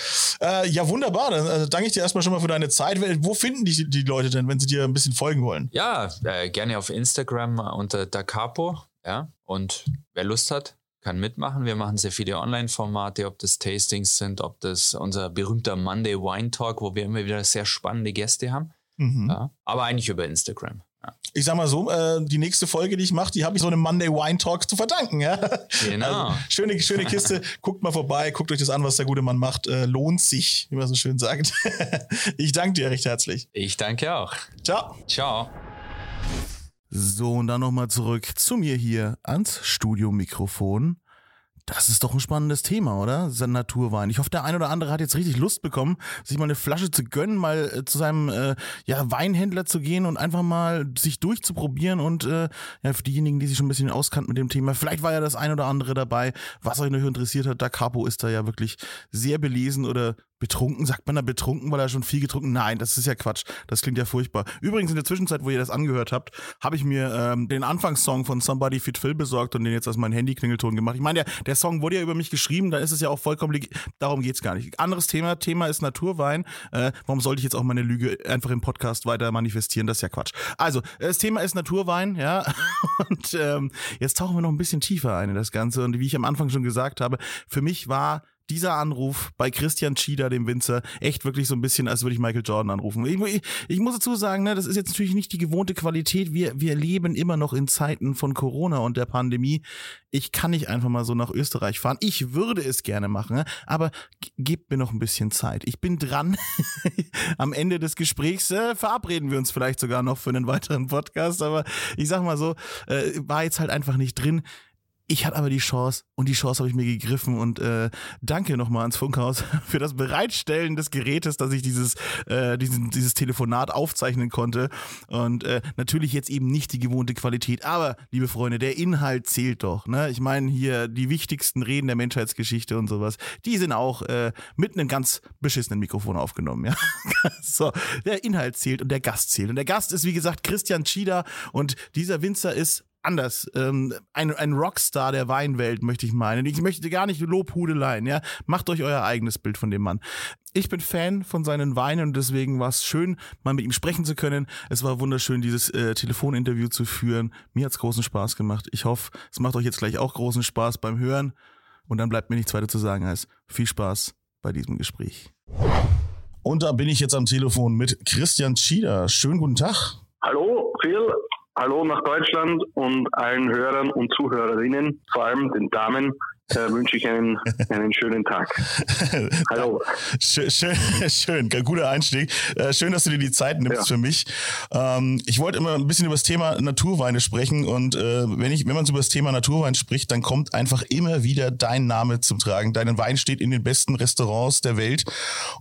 Äh, ja, wunderbar. Dann äh, danke ich dir erstmal schon mal für deine Zeit. Wo finden die, die Leute denn, wenn sie dir ein bisschen folgen wollen? Ja, äh, gerne auf Instagram unter Da Capo. Ja, und wer Lust hat, kann mitmachen. Wir machen sehr viele Online-Formate, ob das Tastings sind, ob das unser berühmter Monday Wine Talk, wo wir immer wieder sehr spannende Gäste haben. Mhm. Ja, aber eigentlich über Instagram. Ja. Ich sag mal so, äh, die nächste Folge, die ich mache, die habe ich so einem Monday Wine Talk zu verdanken. Ja? Genau. Also, schöne, schöne Kiste. guckt mal vorbei, guckt euch das an, was der gute Mann macht. Äh, lohnt sich, wie man so schön sagt. ich danke dir recht herzlich. Ich danke auch. Ciao. Ciao. So, und dann nochmal zurück zu mir hier ans Studiomikrofon. Das ist doch ein spannendes Thema, oder? Sein Naturwein. Ich hoffe, der ein oder andere hat jetzt richtig Lust bekommen, sich mal eine Flasche zu gönnen, mal äh, zu seinem äh, ja, Weinhändler zu gehen und einfach mal sich durchzuprobieren und äh, ja, für diejenigen, die sich schon ein bisschen auskannten mit dem Thema, vielleicht war ja das ein oder andere dabei, was euch noch interessiert hat. Da Capo ist da ja wirklich sehr belesen oder Betrunken, sagt man da betrunken, weil er schon viel getrunken? Nein, das ist ja Quatsch. Das klingt ja furchtbar. Übrigens, in der Zwischenzeit, wo ihr das angehört habt, habe ich mir ähm, den Anfangssong von Somebody Fit Phil besorgt und den jetzt als mein Handy-Klingelton gemacht. Ich meine, der, der Song wurde ja über mich geschrieben, da ist es ja auch vollkommen, darum geht's gar nicht. Anderes Thema, Thema ist Naturwein. Äh, warum sollte ich jetzt auch meine Lüge einfach im Podcast weiter manifestieren? Das ist ja Quatsch. Also, das Thema ist Naturwein, ja. Und ähm, jetzt tauchen wir noch ein bisschen tiefer ein in das Ganze. Und wie ich am Anfang schon gesagt habe, für mich war dieser Anruf bei Christian Schieder, dem Winzer, echt wirklich so ein bisschen, als würde ich Michael Jordan anrufen. Ich, ich, ich, muss dazu sagen, ne, das ist jetzt natürlich nicht die gewohnte Qualität. Wir, wir leben immer noch in Zeiten von Corona und der Pandemie. Ich kann nicht einfach mal so nach Österreich fahren. Ich würde es gerne machen, aber gebt mir noch ein bisschen Zeit. Ich bin dran. Am Ende des Gesprächs äh, verabreden wir uns vielleicht sogar noch für einen weiteren Podcast, aber ich sag mal so, äh, war jetzt halt einfach nicht drin. Ich hatte aber die Chance und die Chance habe ich mir gegriffen und äh, danke nochmal ans Funkhaus für das Bereitstellen des Gerätes, dass ich dieses, äh, diesen, dieses Telefonat aufzeichnen konnte. Und äh, natürlich jetzt eben nicht die gewohnte Qualität, aber liebe Freunde, der Inhalt zählt doch. Ne? Ich meine hier die wichtigsten Reden der Menschheitsgeschichte und sowas, die sind auch äh, mit einem ganz beschissenen Mikrofon aufgenommen. Ja? so, der Inhalt zählt und der Gast zählt. Und der Gast ist wie gesagt Christian Schieder und dieser Winzer ist anders. Ähm, ein, ein Rockstar der Weinwelt, möchte ich meinen. Ich möchte gar nicht Lobhudeleien, ja. Macht euch euer eigenes Bild von dem Mann. Ich bin Fan von seinen Weinen und deswegen war es schön, mal mit ihm sprechen zu können. Es war wunderschön, dieses äh, Telefoninterview zu führen. Mir hat's großen Spaß gemacht. Ich hoffe, es macht euch jetzt gleich auch großen Spaß beim Hören. Und dann bleibt mir nichts weiter zu sagen als viel Spaß bei diesem Gespräch. Und da bin ich jetzt am Telefon mit Christian Schieder. Schönen guten Tag. Hallo, Phil. Hallo nach Deutschland und allen Hörern und Zuhörerinnen, vor allem den Damen äh, wünsche ich einen, einen schönen Tag. Hallo. Schön, schön, schön, guter Einstieg. Äh, schön, dass du dir die Zeit nimmst ja. für mich. Ähm, ich wollte immer ein bisschen über das Thema Naturweine sprechen und äh, wenn ich, wenn man über das Thema Naturwein spricht, dann kommt einfach immer wieder dein Name zum Tragen. Dein Wein steht in den besten Restaurants der Welt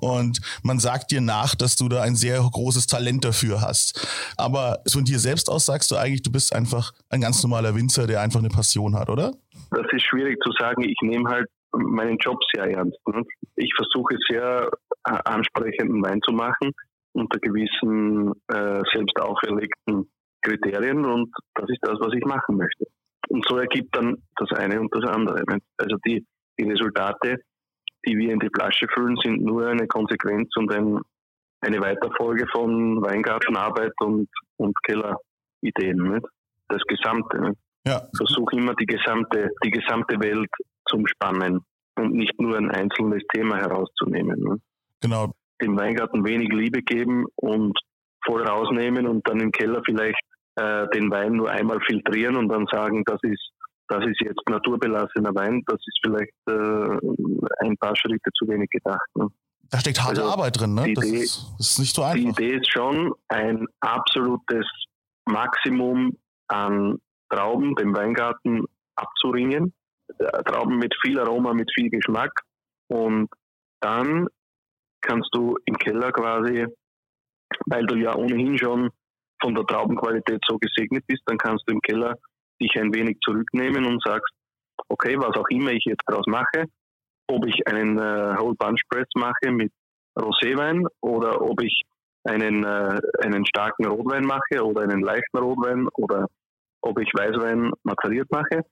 und man sagt dir nach, dass du da ein sehr großes Talent dafür hast. Aber von dir selbst aus sagst du eigentlich, du bist einfach ein ganz normaler Winzer, der einfach eine Passion hat, oder? das ist schwierig zu sagen. Ich nehme halt meinen Job sehr ernst. Ne? Ich versuche sehr äh, ansprechenden Wein zu machen unter gewissen äh, selbst auferlegten Kriterien und das ist das, was ich machen möchte. Und so ergibt dann das eine und das andere. Ne? Also die, die Resultate, die wir in die Flasche füllen, sind nur eine Konsequenz und ein, eine Weiterfolge von Weingartenarbeit und, und Kellerideen. Nicht? Das Gesamte. Nicht? Ja. Versuche immer die gesamte, die gesamte Welt zu umspannen und nicht nur ein einzelnes Thema herauszunehmen. Ne? Genau. Dem Weingarten wenig Liebe geben und voll rausnehmen und dann im Keller vielleicht äh, den Wein nur einmal filtrieren und dann sagen, das ist das ist jetzt naturbelassener Wein, das ist vielleicht äh, ein paar Schritte zu wenig gedacht. Ne? Da steckt harte also Arbeit drin, ne? Das, Idee, ist, das ist nicht so einfach. Die Idee ist schon ein absolutes Maximum an Trauben, dem Weingarten abzuringen. Äh, Trauben mit viel Aroma, mit viel Geschmack. Und dann kannst du im Keller quasi, weil du ja ohnehin schon von der Traubenqualität so gesegnet bist, dann kannst du im Keller dich ein wenig zurücknehmen und sagst, okay, was auch immer ich jetzt daraus mache, ob ich einen äh, Whole Bunch Press mache mit Roséwein oder ob ich einen, äh, einen starken Rotwein mache oder einen leichten Rotwein oder ob ich Weißwein maturiert mache,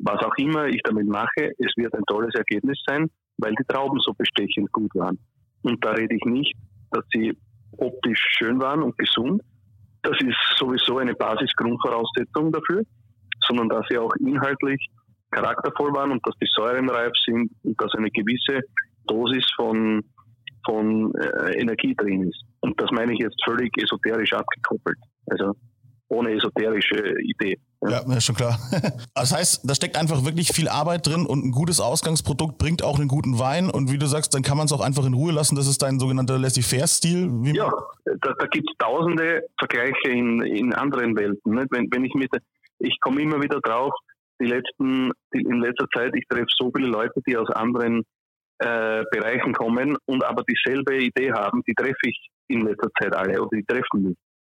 was auch immer ich damit mache, es wird ein tolles Ergebnis sein, weil die Trauben so bestechend gut waren. Und da rede ich nicht, dass sie optisch schön waren und gesund. Das ist sowieso eine Basisgrundvoraussetzung dafür, sondern dass sie auch inhaltlich charaktervoll waren und dass die Säuren reif sind und dass eine gewisse Dosis von, von äh, Energie drin ist. Und das meine ich jetzt völlig esoterisch abgekoppelt. Also ohne esoterische Idee. Ja, ja, schon klar. Das heißt, da steckt einfach wirklich viel Arbeit drin und ein gutes Ausgangsprodukt bringt auch einen guten Wein. Und wie du sagst, dann kann man es auch einfach in Ruhe lassen. Das ist dein sogenannter Laissez-faire-Stil. Ja, da, da gibt es tausende Vergleiche in, in anderen Welten. Wenn, wenn ich mit, ich komme immer wieder drauf, die letzten, die, in letzter Zeit, ich treffe so viele Leute, die aus anderen äh, Bereichen kommen und aber dieselbe Idee haben, die treffe ich in letzter Zeit alle oder die treffen mich.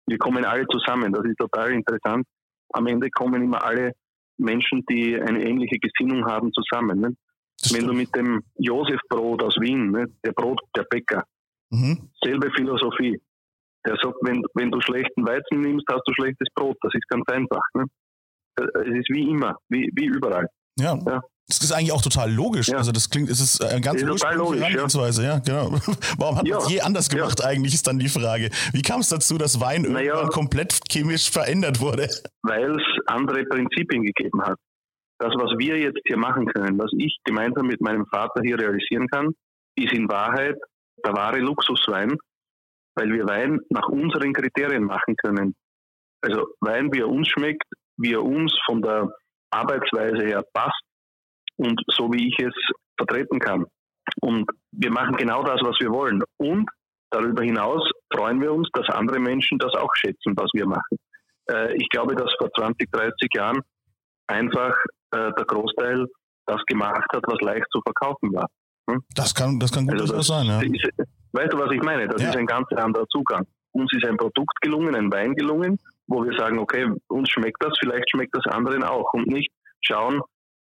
Wir kommen alle zusammen, das ist total interessant. Am Ende kommen immer alle Menschen, die eine ähnliche Gesinnung haben, zusammen. Ne? Wenn du mit dem Josef Brot aus Wien, ne? der Brot, der Bäcker, mhm. selbe Philosophie. Der sagt, wenn, wenn du schlechten Weizen nimmst, hast du schlechtes Brot. Das ist ganz einfach. Ne? Es ist wie immer, wie, wie überall. Ja. ja. Das ist eigentlich auch total logisch. Ja. Also das klingt, es ist eine ganz logische Herangehensweise, ja. ja. genau. Warum hat ja. man es je anders gemacht eigentlich, ist dann die Frage. Wie kam es dazu, dass Wein naja, irgendwann komplett chemisch verändert wurde? Weil es andere Prinzipien gegeben hat. Das, was wir jetzt hier machen können, was ich gemeinsam mit meinem Vater hier realisieren kann, ist in Wahrheit der wahre Luxuswein, weil wir Wein nach unseren Kriterien machen können. Also Wein, wie er uns schmeckt, wie er uns von der Arbeitsweise her passt und so wie ich es vertreten kann. Und wir machen genau das, was wir wollen. Und darüber hinaus freuen wir uns, dass andere Menschen das auch schätzen, was wir machen. Äh, ich glaube, dass vor 20, 30 Jahren einfach äh, der Großteil das gemacht hat, was leicht zu verkaufen war. Hm? Das kann, das kann gut also das sein, ja. Ist, weißt du, was ich meine? Das ja. ist ein ganz anderer Zugang. Uns ist ein Produkt gelungen, ein Wein gelungen, wo wir sagen, okay, uns schmeckt das, vielleicht schmeckt das anderen auch und nicht schauen,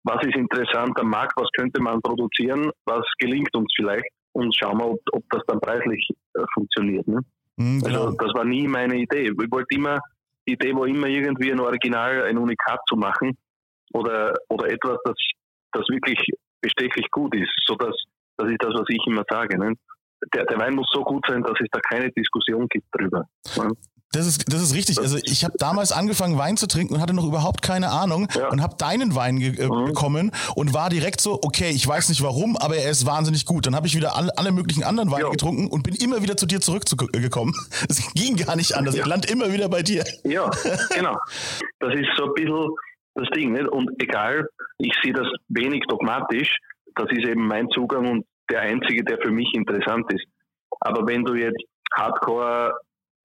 was ist interessant am Markt, was könnte man produzieren, was gelingt uns vielleicht und schauen wir, ob, ob das dann preislich äh, funktioniert. Ne? Mhm, also das war nie meine Idee. Ich wollte immer, die Idee war immer irgendwie ein Original, ein Unikat zu machen oder, oder etwas, das, das wirklich bestechlich gut ist. So dass, das ist das, was ich immer sage. Ne? Der, der Wein muss so gut sein, dass es da keine Diskussion gibt drüber. Ne? Das ist, das ist richtig. Also ich habe damals angefangen, Wein zu trinken und hatte noch überhaupt keine Ahnung ja. und habe deinen Wein äh, mhm. bekommen und war direkt so, okay, ich weiß nicht warum, aber er ist wahnsinnig gut. Dann habe ich wieder alle, alle möglichen anderen Weine ja. getrunken und bin immer wieder zu dir zurückgekommen. Es ging gar nicht anders. Ja. Ich lande immer wieder bei dir. Ja, genau. Das ist so ein bisschen das Ding. Nicht? Und egal, ich sehe das wenig dogmatisch. Das ist eben mein Zugang und der einzige, der für mich interessant ist. Aber wenn du jetzt Hardcore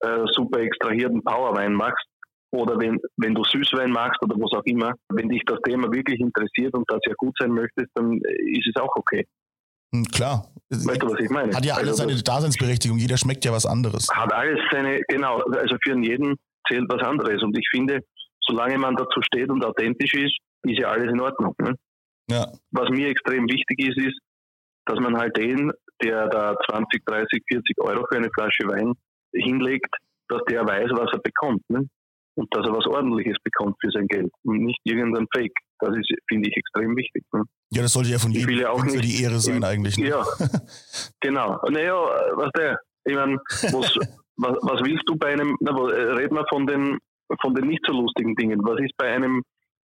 äh, super extrahierten Powerwein machst oder wenn, wenn du Süßwein machst oder was auch immer, wenn dich das Thema wirklich interessiert und das ja gut sein möchtest, dann ist es auch okay. Hm, klar. Weißt du, was ich meine? Hat ja alles also, seine Daseinsberechtigung, jeder schmeckt ja was anderes. Hat alles seine, genau, also für jeden zählt was anderes. Und ich finde, solange man dazu steht und authentisch ist, ist ja alles in Ordnung. Ne? Ja. Was mir extrem wichtig ist, ist, dass man halt den, der da 20, 30, 40 Euro für eine Flasche Wein hinlegt, dass der weiß, was er bekommt. Ne? Und dass er was Ordentliches bekommt für sein Geld und nicht irgendein Fake. Das ist, finde ich, extrem wichtig. Ne? Ja, das sollte ja von jedem auch nicht, die Ehre sein eigentlich. Ne? Ja, genau. Naja, was der, ich meine, was, was, was, willst du bei einem, na, red mal von den, von den nicht so lustigen Dingen. Was ist bei einem,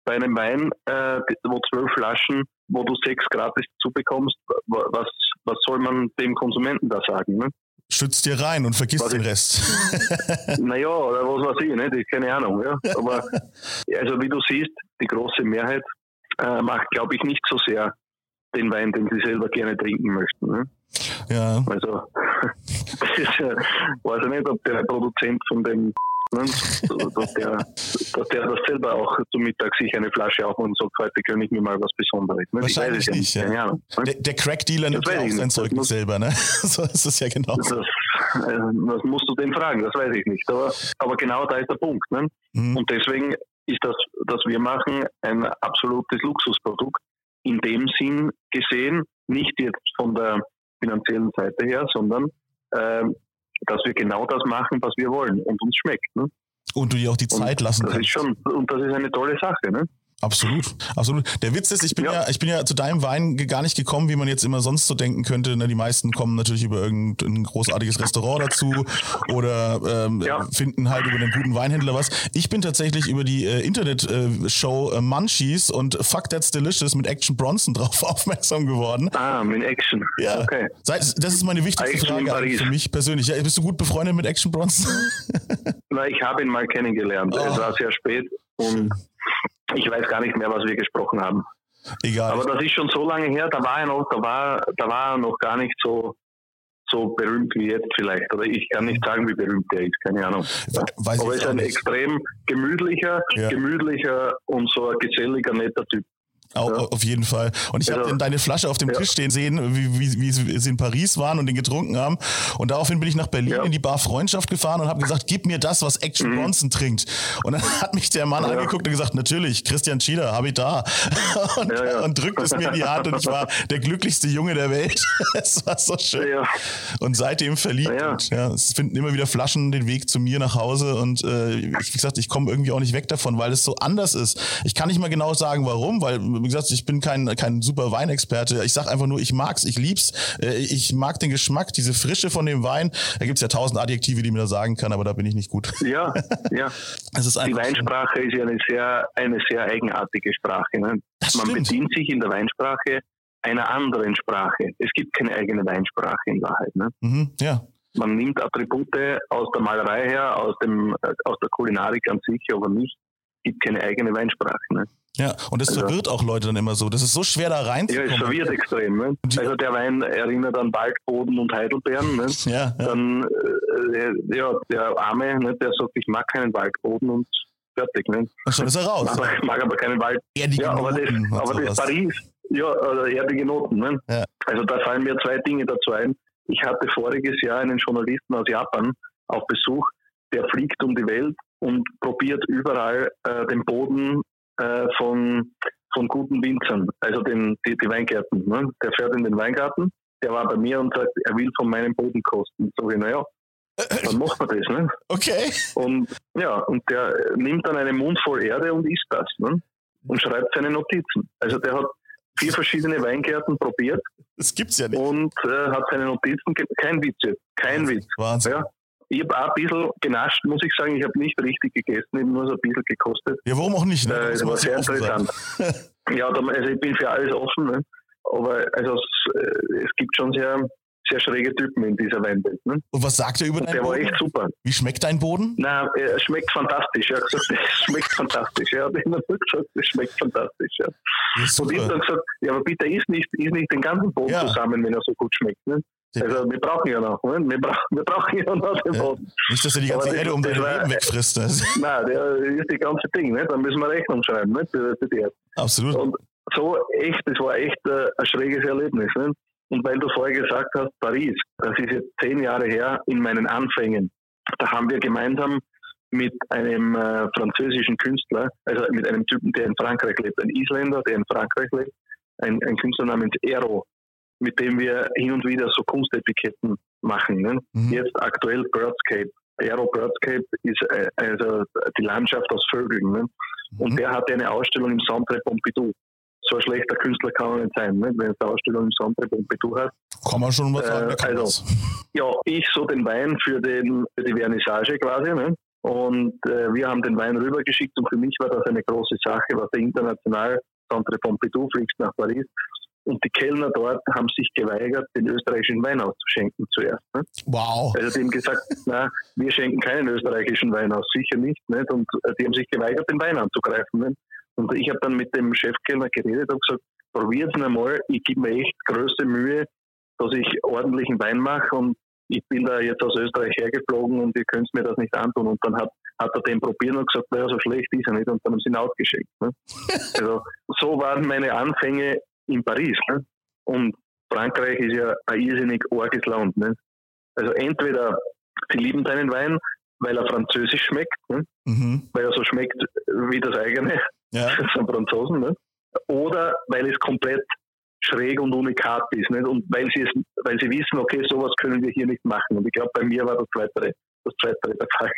bei einem Wein, äh, wo zwölf Flaschen, wo du sechs gratis zubekommst, was, was soll man dem Konsumenten da sagen? Ne? Schützt dir rein und vergisst was den Rest. naja, oder was weiß ich, nicht? keine Ahnung. Ja. Aber also wie du siehst, die große Mehrheit äh, macht, glaube ich, nicht so sehr den Wein, den sie selber gerne trinken möchten. Ne? Ja. Also, das ist, äh, weiß ich nicht, ob der Produzent von dem Ne? Dass, der, dass der das selber auch zum Mittag sich eine Flasche aufmacht und sagt, heute gönne ich mir mal was Besonderes. Ne? Wahrscheinlich nicht, ja. Keine Ahnung, ne? Der, der Crack-Dealer nimmt ja auch sein Zeug nicht selber, ne? so ist es ja genau. Das, was musst du den fragen? Das weiß ich nicht. Aber, aber genau da ist der Punkt. Ne? Mhm. Und deswegen ist das, was wir machen, ein absolutes Luxusprodukt. In dem Sinn gesehen, nicht jetzt von der finanziellen Seite her, sondern äh, dass wir genau das machen, was wir wollen und uns schmeckt. Ne? Und du dir auch die Zeit und lassen das kannst. Ist schon, und das ist eine tolle Sache. Ne? Absolut, absolut. Der Witz ist, ich bin ja. ja. ich bin ja zu deinem Wein gar nicht gekommen, wie man jetzt immer sonst so denken könnte. Ne, die meisten kommen natürlich über irgendein großartiges Restaurant dazu oder ähm, ja. finden halt über einen guten Weinhändler was. Ich bin tatsächlich über die äh, Internet-Show äh, Munchies und Fuck That's Delicious mit Action Bronson drauf aufmerksam geworden. Ah, mit Action. Ja. Okay. Das ist meine wichtigste Action Frage für mich persönlich. Ja, bist du gut befreundet mit Action Bronson? Na, ich habe ihn mal kennengelernt. Oh. Es war sehr spät und ich weiß gar nicht mehr, was wir gesprochen haben. Egal. Aber das ist schon so lange her, da war er noch, da war, da war er noch gar nicht so, so berühmt wie jetzt vielleicht. Oder ich kann nicht sagen, wie berühmt er ist, keine Ahnung. Weiß Aber er ist ein nicht. extrem gemütlicher, ja. gemütlicher und so ein geselliger, netter Typ. Ja. Auf jeden Fall. Und ich habe deine Flasche auf dem ja. Tisch stehen sehen, wie, wie, wie sie in Paris waren und den getrunken haben. Und daraufhin bin ich nach Berlin ja. in die Bar Freundschaft gefahren und habe gesagt, gib mir das, was Action mhm. Bronson trinkt. Und dann hat mich der Mann angeguckt und gesagt, natürlich, Christian Schieder, habe ich da. Und, und drückt es mir in die Hand und ich war der glücklichste Junge der Welt. es war so schön. Und seitdem verliebt. Und, ja, es finden immer wieder Flaschen den Weg zu mir nach Hause. Und äh, wie gesagt, ich komme irgendwie auch nicht weg davon, weil es so anders ist. Ich kann nicht mal genau sagen, warum, weil wie gesagt, ich bin kein, kein super Weinexperte. Ich sag einfach nur, ich mag's, ich lieb's. Äh, ich mag den Geschmack, diese Frische von dem Wein. Da gibt's ja tausend Adjektive, die man da sagen kann, aber da bin ich nicht gut. Ja, ja. Es die Weinsprache ist ja eine sehr, eine sehr eigenartige Sprache. Ne? Man bedient sich in der Weinsprache einer anderen Sprache. Es gibt keine eigene Weinsprache in Wahrheit. Ne? Mhm, ja. Man nimmt Attribute aus der Malerei her, aus, dem, äh, aus der Kulinarik an sich, aber nicht, gibt keine eigene Weinsprache. Ne? Ja, und das also, verwirrt auch Leute dann immer so. Das ist so schwer da reinzukommen. Ja, es verwirrt extrem. Ne? Also der Wein erinnert an Waldboden und Heidelbeeren. Ne? Ja, ja. Dann, äh, ja, der Arme, ne, der sagt, ich mag keinen Waldboden und fertig. Ne? Und schon ist er raus. Aber, ich mag aber keinen Wald. Erdige ja, aber Noten das, aber das Paris, ja, oder erdige Noten. Ne? Ja. Also da fallen mir zwei Dinge dazu ein. Ich hatte voriges Jahr einen Journalisten aus Japan auf Besuch, der fliegt um die Welt und probiert überall äh, den Boden äh, von, von guten Winzern, also den, die, die Weingärten. Ne? Der fährt in den Weingarten, der war bei mir und sagt, er will von meinem Boden kosten. So wie, naja, dann macht man das. Ne? Okay. Und ja, und der nimmt dann einen Mund voll Erde und isst das ne? und schreibt seine Notizen. Also der hat vier verschiedene Weingärten probiert. Das gibt's ja nicht. Und äh, hat seine Notizen, kein Witz jetzt, kein Witz. Wahnsinn. Ja, ich habe auch ein bisschen genascht, muss ich sagen. Ich habe nicht richtig gegessen, ich habe nur so ein bisschen gekostet. Ja, warum auch nicht? Ne? Äh, das war sehr interessant. ja, also ich bin für alles offen. Ne? Aber also es, äh, es gibt schon sehr, sehr schräge Typen in dieser Weinwelt. Ne? Und was sagt er über deinen der Boden? Der war echt super. Wie schmeckt dein Boden? Nein, er schmeckt fantastisch. Er hat gesagt, es schmeckt fantastisch. Er hat immer gesagt, es schmeckt fantastisch. Ja. Und ich habe dann gesagt, ja, aber bitte isst nicht, isst nicht den ganzen Boden ja. zusammen, wenn er so gut schmeckt. Ne? Also wir brauchen ja noch, ne? wir, brauchen, wir brauchen ja noch den Boden. Ja. Nicht, dass er die ganze Erde um dein Leben wegfrisst. Nein, der ist die ganze Ding, ne? da müssen wir Rechnung schreiben ne? für, für die Absolut. Und so echt, das war echt äh, ein schräges Erlebnis. Ne? Und weil du vorher gesagt hast, Paris, das ist jetzt zehn Jahre her in meinen Anfängen. Da haben wir gemeinsam mit einem äh, französischen Künstler, also mit einem Typen, der in Frankreich lebt, ein Isländer, der in Frankreich lebt, ein, ein Künstler namens Ero, mit dem wir hin und wieder so Kunstetiketten machen. Ne? Mhm. Jetzt aktuell Birdscape. Aero Birdscape ist äh, also die Landschaft aus Vögeln. Ne? Mhm. Und der hatte eine Ausstellung im Centre Pompidou. So ein schlechter Künstler kann er nicht sein, ne? wenn er eine Ausstellung im Centre Pompidou hat. Kann man schon was sagen. Äh, also, ja, ich so den Wein für, den, für die Vernissage quasi. Ne? Und äh, wir haben den Wein rübergeschickt und für mich war das eine große Sache, was der international Centre Pompidou fliegt nach Paris und die Kellner dort haben sich geweigert, den österreichischen Wein auszuschenken zuerst. Ne? Wow. Also die haben gesagt, na, wir schenken keinen österreichischen Wein aus, sicher nicht. nicht? Und äh, die haben sich geweigert, den Wein anzugreifen. Nicht? Und ich habe dann mit dem Chefkellner geredet und gesagt, probiert es einmal, ich gebe mir echt größte Mühe, dass ich ordentlichen Wein mache und ich bin da jetzt aus Österreich hergeflogen und ihr könnt mir das nicht antun. Und dann hat, hat er den probiert und gesagt, naja, so schlecht ist er nicht und dann haben sie ihn ausgeschenkt. Ne? also so waren meine Anfänge in Paris. Ne? Und Frankreich ist ja ein irrsinnig arges Land. Ne? Also entweder sie lieben deinen Wein, weil er französisch schmeckt, ne? mhm. weil er so schmeckt wie das eigene ja. von Franzosen, ne? oder weil es komplett schräg und unikat ist, nicht? und weil sie, es, weil sie wissen, okay, sowas können wir hier nicht machen. Und ich glaube, bei mir war das Zweite, das Zweite der Fall.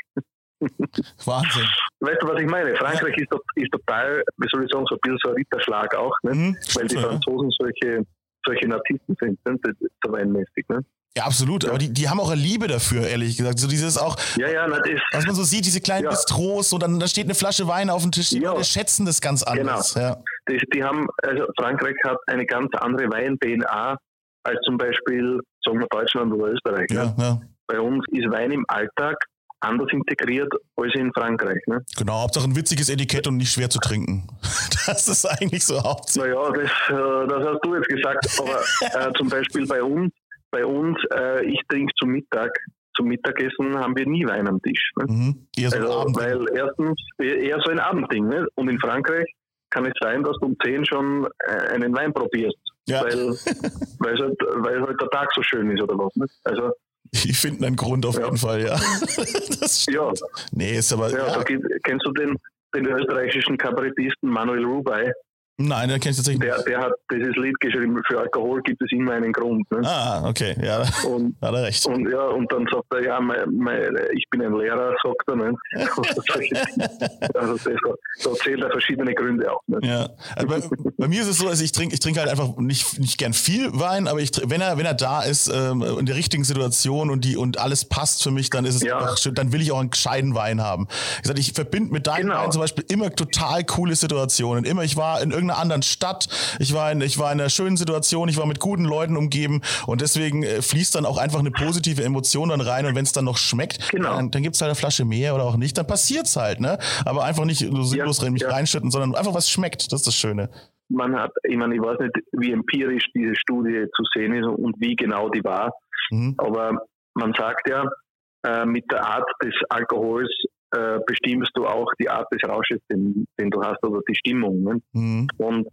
Wahnsinn. Weißt du, was ich meine? Frankreich ja. ist, ist, total, wie soll ich sagen, so ein bisschen so ein Ritterschlag auch, ne? Mhm, weil die Franzosen ja. solche, solche Narzissten sind, ne? so weinmäßig. Ne? Ja, absolut. Ja. Aber die, die haben auch eine Liebe dafür, ehrlich gesagt. So dieses auch, ja, ja, das ist, was man so sieht, diese kleinen ja. Bistros, so dann da steht eine Flasche Wein auf dem Tisch, die ja. schätzen das ganz anders. Genau. Ja. Die, die haben, also Frankreich hat eine ganz andere Wein-DNA als zum Beispiel, sagen wir Deutschland oder Österreich. Ja, ne? ja. Bei uns ist Wein im Alltag anders integriert als in Frankreich. Ne? Genau, Hauptsache ein witziges Etikett und nicht schwer zu trinken. Das ist eigentlich so hauptsächlich. Naja, das, äh, das hast du jetzt gesagt, aber äh, zum Beispiel bei uns, bei uns, äh, ich trinke zum Mittag, zum Mittagessen haben wir nie Wein am Tisch. Ne? Mhm. Eher so also, weil erstens eher so ein Abendding. Ne? Und in Frankreich kann es sein, dass du um 10 schon äh, einen Wein probierst. Ja. Weil, weil, halt, weil halt der Tag so schön ist oder was. Ne? Also die finden einen Grund auf ja. jeden Fall, ja. das ja. Nee, ist aber. Ja, ja. kennst du den, den österreichischen Kabarettisten Manuel Rubai? Nein, den kennst du tatsächlich der, der hat dieses Lied geschrieben, für Alkohol gibt es immer einen Grund. Ne? Ah, okay, ja, und, hat er recht. Und, ja, und dann sagt er, ja, mein, mein, ich bin ein Lehrer, sagt er. Ne? also das, da zählt er verschiedene Gründe auch. Ne? Ja, also bei, bei, mir ist es so, also ich trinke ich trink halt einfach nicht, nicht gern viel Wein, aber ich, wenn, er, wenn er da ist, ähm, in der richtigen Situation und, die, und alles passt für mich, dann ist es ja. einfach schön, dann will ich auch einen gescheiten Wein haben. Ich, sag, ich verbinde mit deinem genau. Wein zum Beispiel immer total coole Situationen. Immer, ich war in irgendeiner irgendeiner anderen Stadt. Ich war in, ich war in einer schönen Situation, ich war mit guten Leuten umgeben und deswegen äh, fließt dann auch einfach eine positive Emotion dann rein und wenn es dann noch schmeckt, genau. dann, dann gibt es halt eine Flasche mehr oder auch nicht, dann passiert's halt, ne? Aber einfach nicht so sinnlos ja, mich ja. reinschütten, sondern einfach was schmeckt, das ist das Schöne man hat, ich meine, ich weiß nicht, wie empirisch diese Studie zu sehen ist und wie genau die war, mhm. aber man sagt ja, äh, mit der Art des Alkohols äh, bestimmst du auch die Art des Rausches, den, den du hast, oder die Stimmung. Ne? Mhm. Und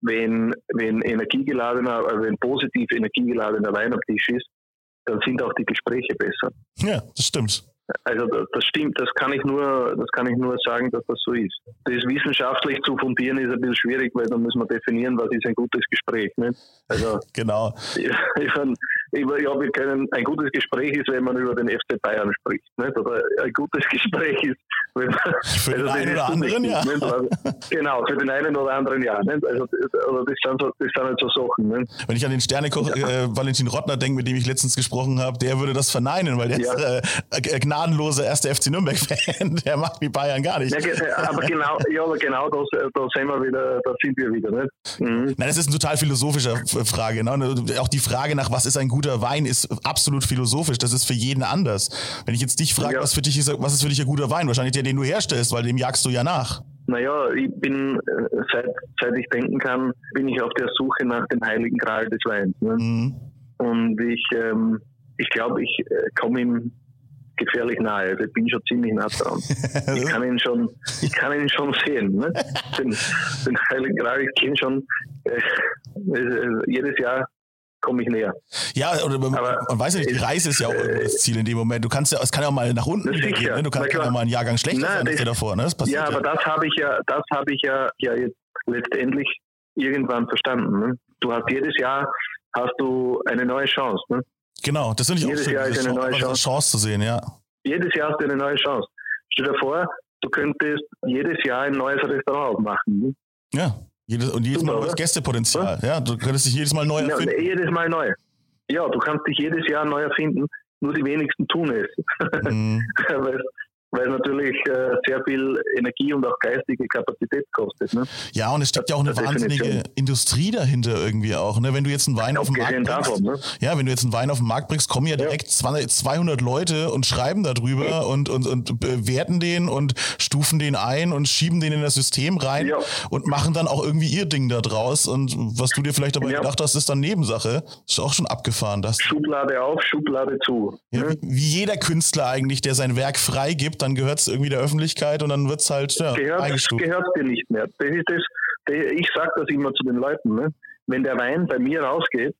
wenn, wenn energiegeladener, also wenn positiv energiegeladener Wein am Tisch ist, dann sind auch die Gespräche besser. Ja, das stimmt. Also das stimmt, das kann ich nur, das kann ich nur sagen, dass das so ist. Das wissenschaftlich zu fundieren ist ein bisschen schwierig, weil dann muss man definieren, was ist ein gutes Gespräch. Nicht? Also genau. Ich, ich, ja, wir können ein gutes Gespräch ist, wenn man über den FC Bayern spricht. Nicht? Oder ein gutes Gespräch ist, wenn für den also einen oder anderen ja. Nicht? Genau, für den einen oder anderen ja. Nicht? Also, also das sind so, das sind halt so Sachen. Nicht? Wenn ich an den Sternekoch ja. äh, Valentin Rottner denke, mit dem ich letztens gesprochen habe, der würde das verneinen, weil der ja. ist äh, gnadenloser erster FC Nürnberg-Fan. Der macht wie Bayern gar nicht. Ja, aber genau, ja, aber genau das, da sind wir wieder, da sind wir wieder. Nicht? Mhm. Nein, das ist eine total philosophische Frage. Ne? Auch die Frage nach, was ist ein guter Wein, ist absolut philosophisch. Das ist für jeden anders. Wenn ich jetzt dich frage, ja. was, für dich ist, was ist für dich ein guter Wein? Wahrscheinlich der, den du herstellst, weil dem jagst du ja nach. Naja, ich bin, äh, seit, seit ich denken kann, bin ich auf der Suche nach dem heiligen Gral des Weins. Ne? Mhm. Und ich, ähm, ich glaube, ich äh, komme ihm gefährlich nahe. Also ich bin schon ziemlich nah dran. ich kann ihn schon, ich kann ihn schon sehen. Ne? Den, den Heiligen Gral, ich kenne schon äh, äh, jedes Jahr komme ich näher. Ja, oder man, man weiß ja nicht, die Reise ist ja auch äh, das Ziel in dem Moment. Du kannst ja, es kann ja auch mal nach unten gehen, ne? Du kannst ja mal einen Jahrgang schlechter Nein, sein als der davor, ne? Ja, aber ja. das habe ich ja, das habe ich ja, ja jetzt letztendlich irgendwann verstanden. Ne? Du hast jedes Jahr hast du eine neue Chance. Ne? Genau, das finde ich Jedes auch schön, Jahr ist eine neue Chance. Chance zu sehen, ja. Jedes Jahr hast du eine neue Chance. Stell dir vor, du könntest jedes Jahr ein neues Restaurant aufmachen. Ne? Ja, jedes, und jedes Super, Mal neues Gästepotenzial. Ja? ja, du könntest dich jedes Mal neu erfinden. Ja, jedes Mal neu. Ja, du kannst dich jedes Jahr neu erfinden, nur die wenigsten tun es. Mhm. weil, es natürlich äh, sehr viel Energie und auch geistige Kapazität kostet. Ne? Ja, und es steckt ja auch eine wahnsinnige Definition. Industrie dahinter irgendwie auch. Ne? Wenn du jetzt einen Wein auf den Markt bringst, davon, ne? ja, wenn du jetzt einen Wein auf den Markt bringst, kommen ja direkt ja. 200 Leute und schreiben darüber ja. und, und, und bewerten den und stufen den ein und schieben den in das System rein ja. und machen dann auch irgendwie ihr Ding da draus. Und was du dir vielleicht dabei gedacht hast, ist dann Nebensache. Ist auch schon abgefahren. Das. Schublade auf, Schublade zu. Ne? Wie, wie jeder Künstler eigentlich, der sein Werk freigibt, dann gehört es irgendwie der Öffentlichkeit und dann wird es halt ja, gehört, eingestuft. Gehört dir nicht mehr. Das ist das, ich sage das immer zu den Leuten. Ne? Wenn der Wein bei mir rausgeht,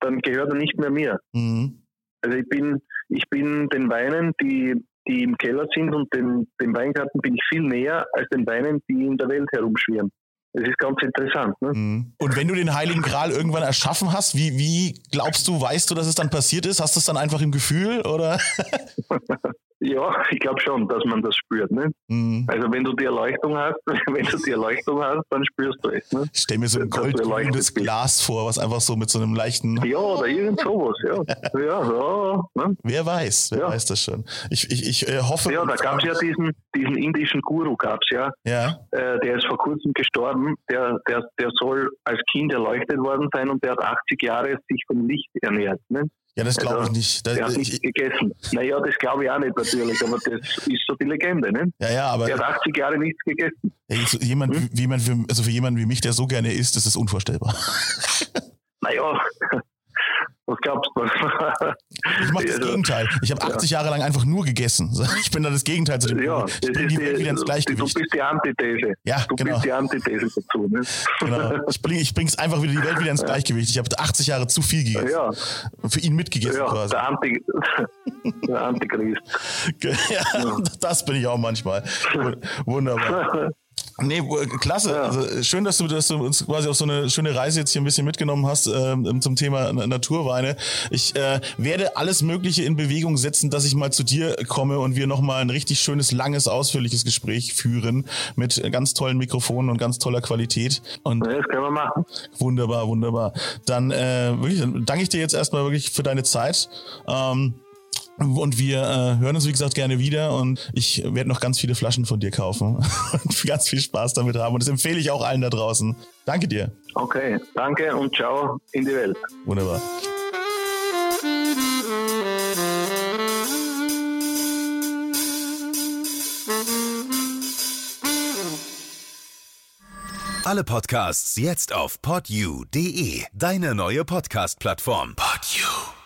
dann gehört er nicht mehr mir. Mhm. Also ich bin, ich bin den Weinen, die, die im Keller sind und dem, dem Weingarten bin ich viel näher als den Weinen, die in der Welt herumschwirren. Das ist ganz interessant. Ne? Mhm. Und wenn du den Heiligen Gral irgendwann erschaffen hast, wie, wie glaubst du, weißt du, dass es dann passiert ist? Hast du es dann einfach im Gefühl oder? Ja, ich glaube schon, dass man das spürt. Ne? Mhm. Also wenn du die Erleuchtung hast, wenn du die Erleuchtung hast, dann spürst du es. Ne? Ich stell mir so ein goldgrünes. Glas vor, was einfach so mit so einem leichten, Ja, oder irgend sowas, ja. Ja, ja, ne? wer weiß, wer Ja. weiß das schon. Ich, ich, ich äh, hoffe. ja da gab es ja diesen, diesen indischen Guru, gab's ja, Ja, äh, der ist vor kurzem gestorben, der, der, der soll als Kind erleuchtet worden sein und der hat 80 Jahre sich vom Licht ernährt. Ne? Ja, das glaube Also, ich nicht. Da, Der hat ich, nichts gegessen. Naja, das glaube ich auch nicht natürlich, aber das ist so die Legende. Ne? ja, ja, aber Der hat 80 Jahre nichts gegessen. ey, so jemand, Hm? wie jemand, wie- also für jemanden wie mich, der so gerne isst, ist das unvorstellbar. Naja, was glaubst du? Ich mache das Gegenteil. Ich habe 80 Jahre lang einfach nur gegessen. Ich bin da das Gegenteil zu dem. Ja, ich das bring ist die Welt wieder ins du Gleichgewicht. bist die Antithese. Ja, du genau. bist die Antithese dazu. Ne? Genau. Ich bringe ich bring's einfach wieder die Welt wieder ins Gleichgewicht. Ich habe 80 Jahre zu viel gegessen. Ja, Für ihn mitgegessen ja quasi. der, Anti, der Antichrist. Ja, das bin ich auch manchmal. Wunderbar. Nee, wo- klasse. Ja. Also schön, dass du, dass du uns quasi auf so eine schöne Reise jetzt hier ein bisschen mitgenommen hast ähm, zum Thema Na- Naturweine. Ich äh, werde alles Mögliche in Bewegung setzen, dass ich mal zu dir komme und wir nochmal ein richtig schönes, langes, ausführliches Gespräch führen mit ganz tollen Mikrofonen und ganz toller Qualität. Und Ja, das können wir machen. Wunderbar, wunderbar. Dann äh, wirklich, danke ich dir jetzt erstmal wirklich für deine Zeit. Ähm, und wir äh, hören uns, wie gesagt, gerne wieder und ich werde noch ganz viele Flaschen von dir kaufen und ganz viel Spaß damit haben. Und das empfehle ich auch allen da draußen. Danke dir. Okay, danke und ciao in die Welt. Wunderbar. Alle Podcasts jetzt auf podyou.de, deine neue Podcast-Plattform. Podyou.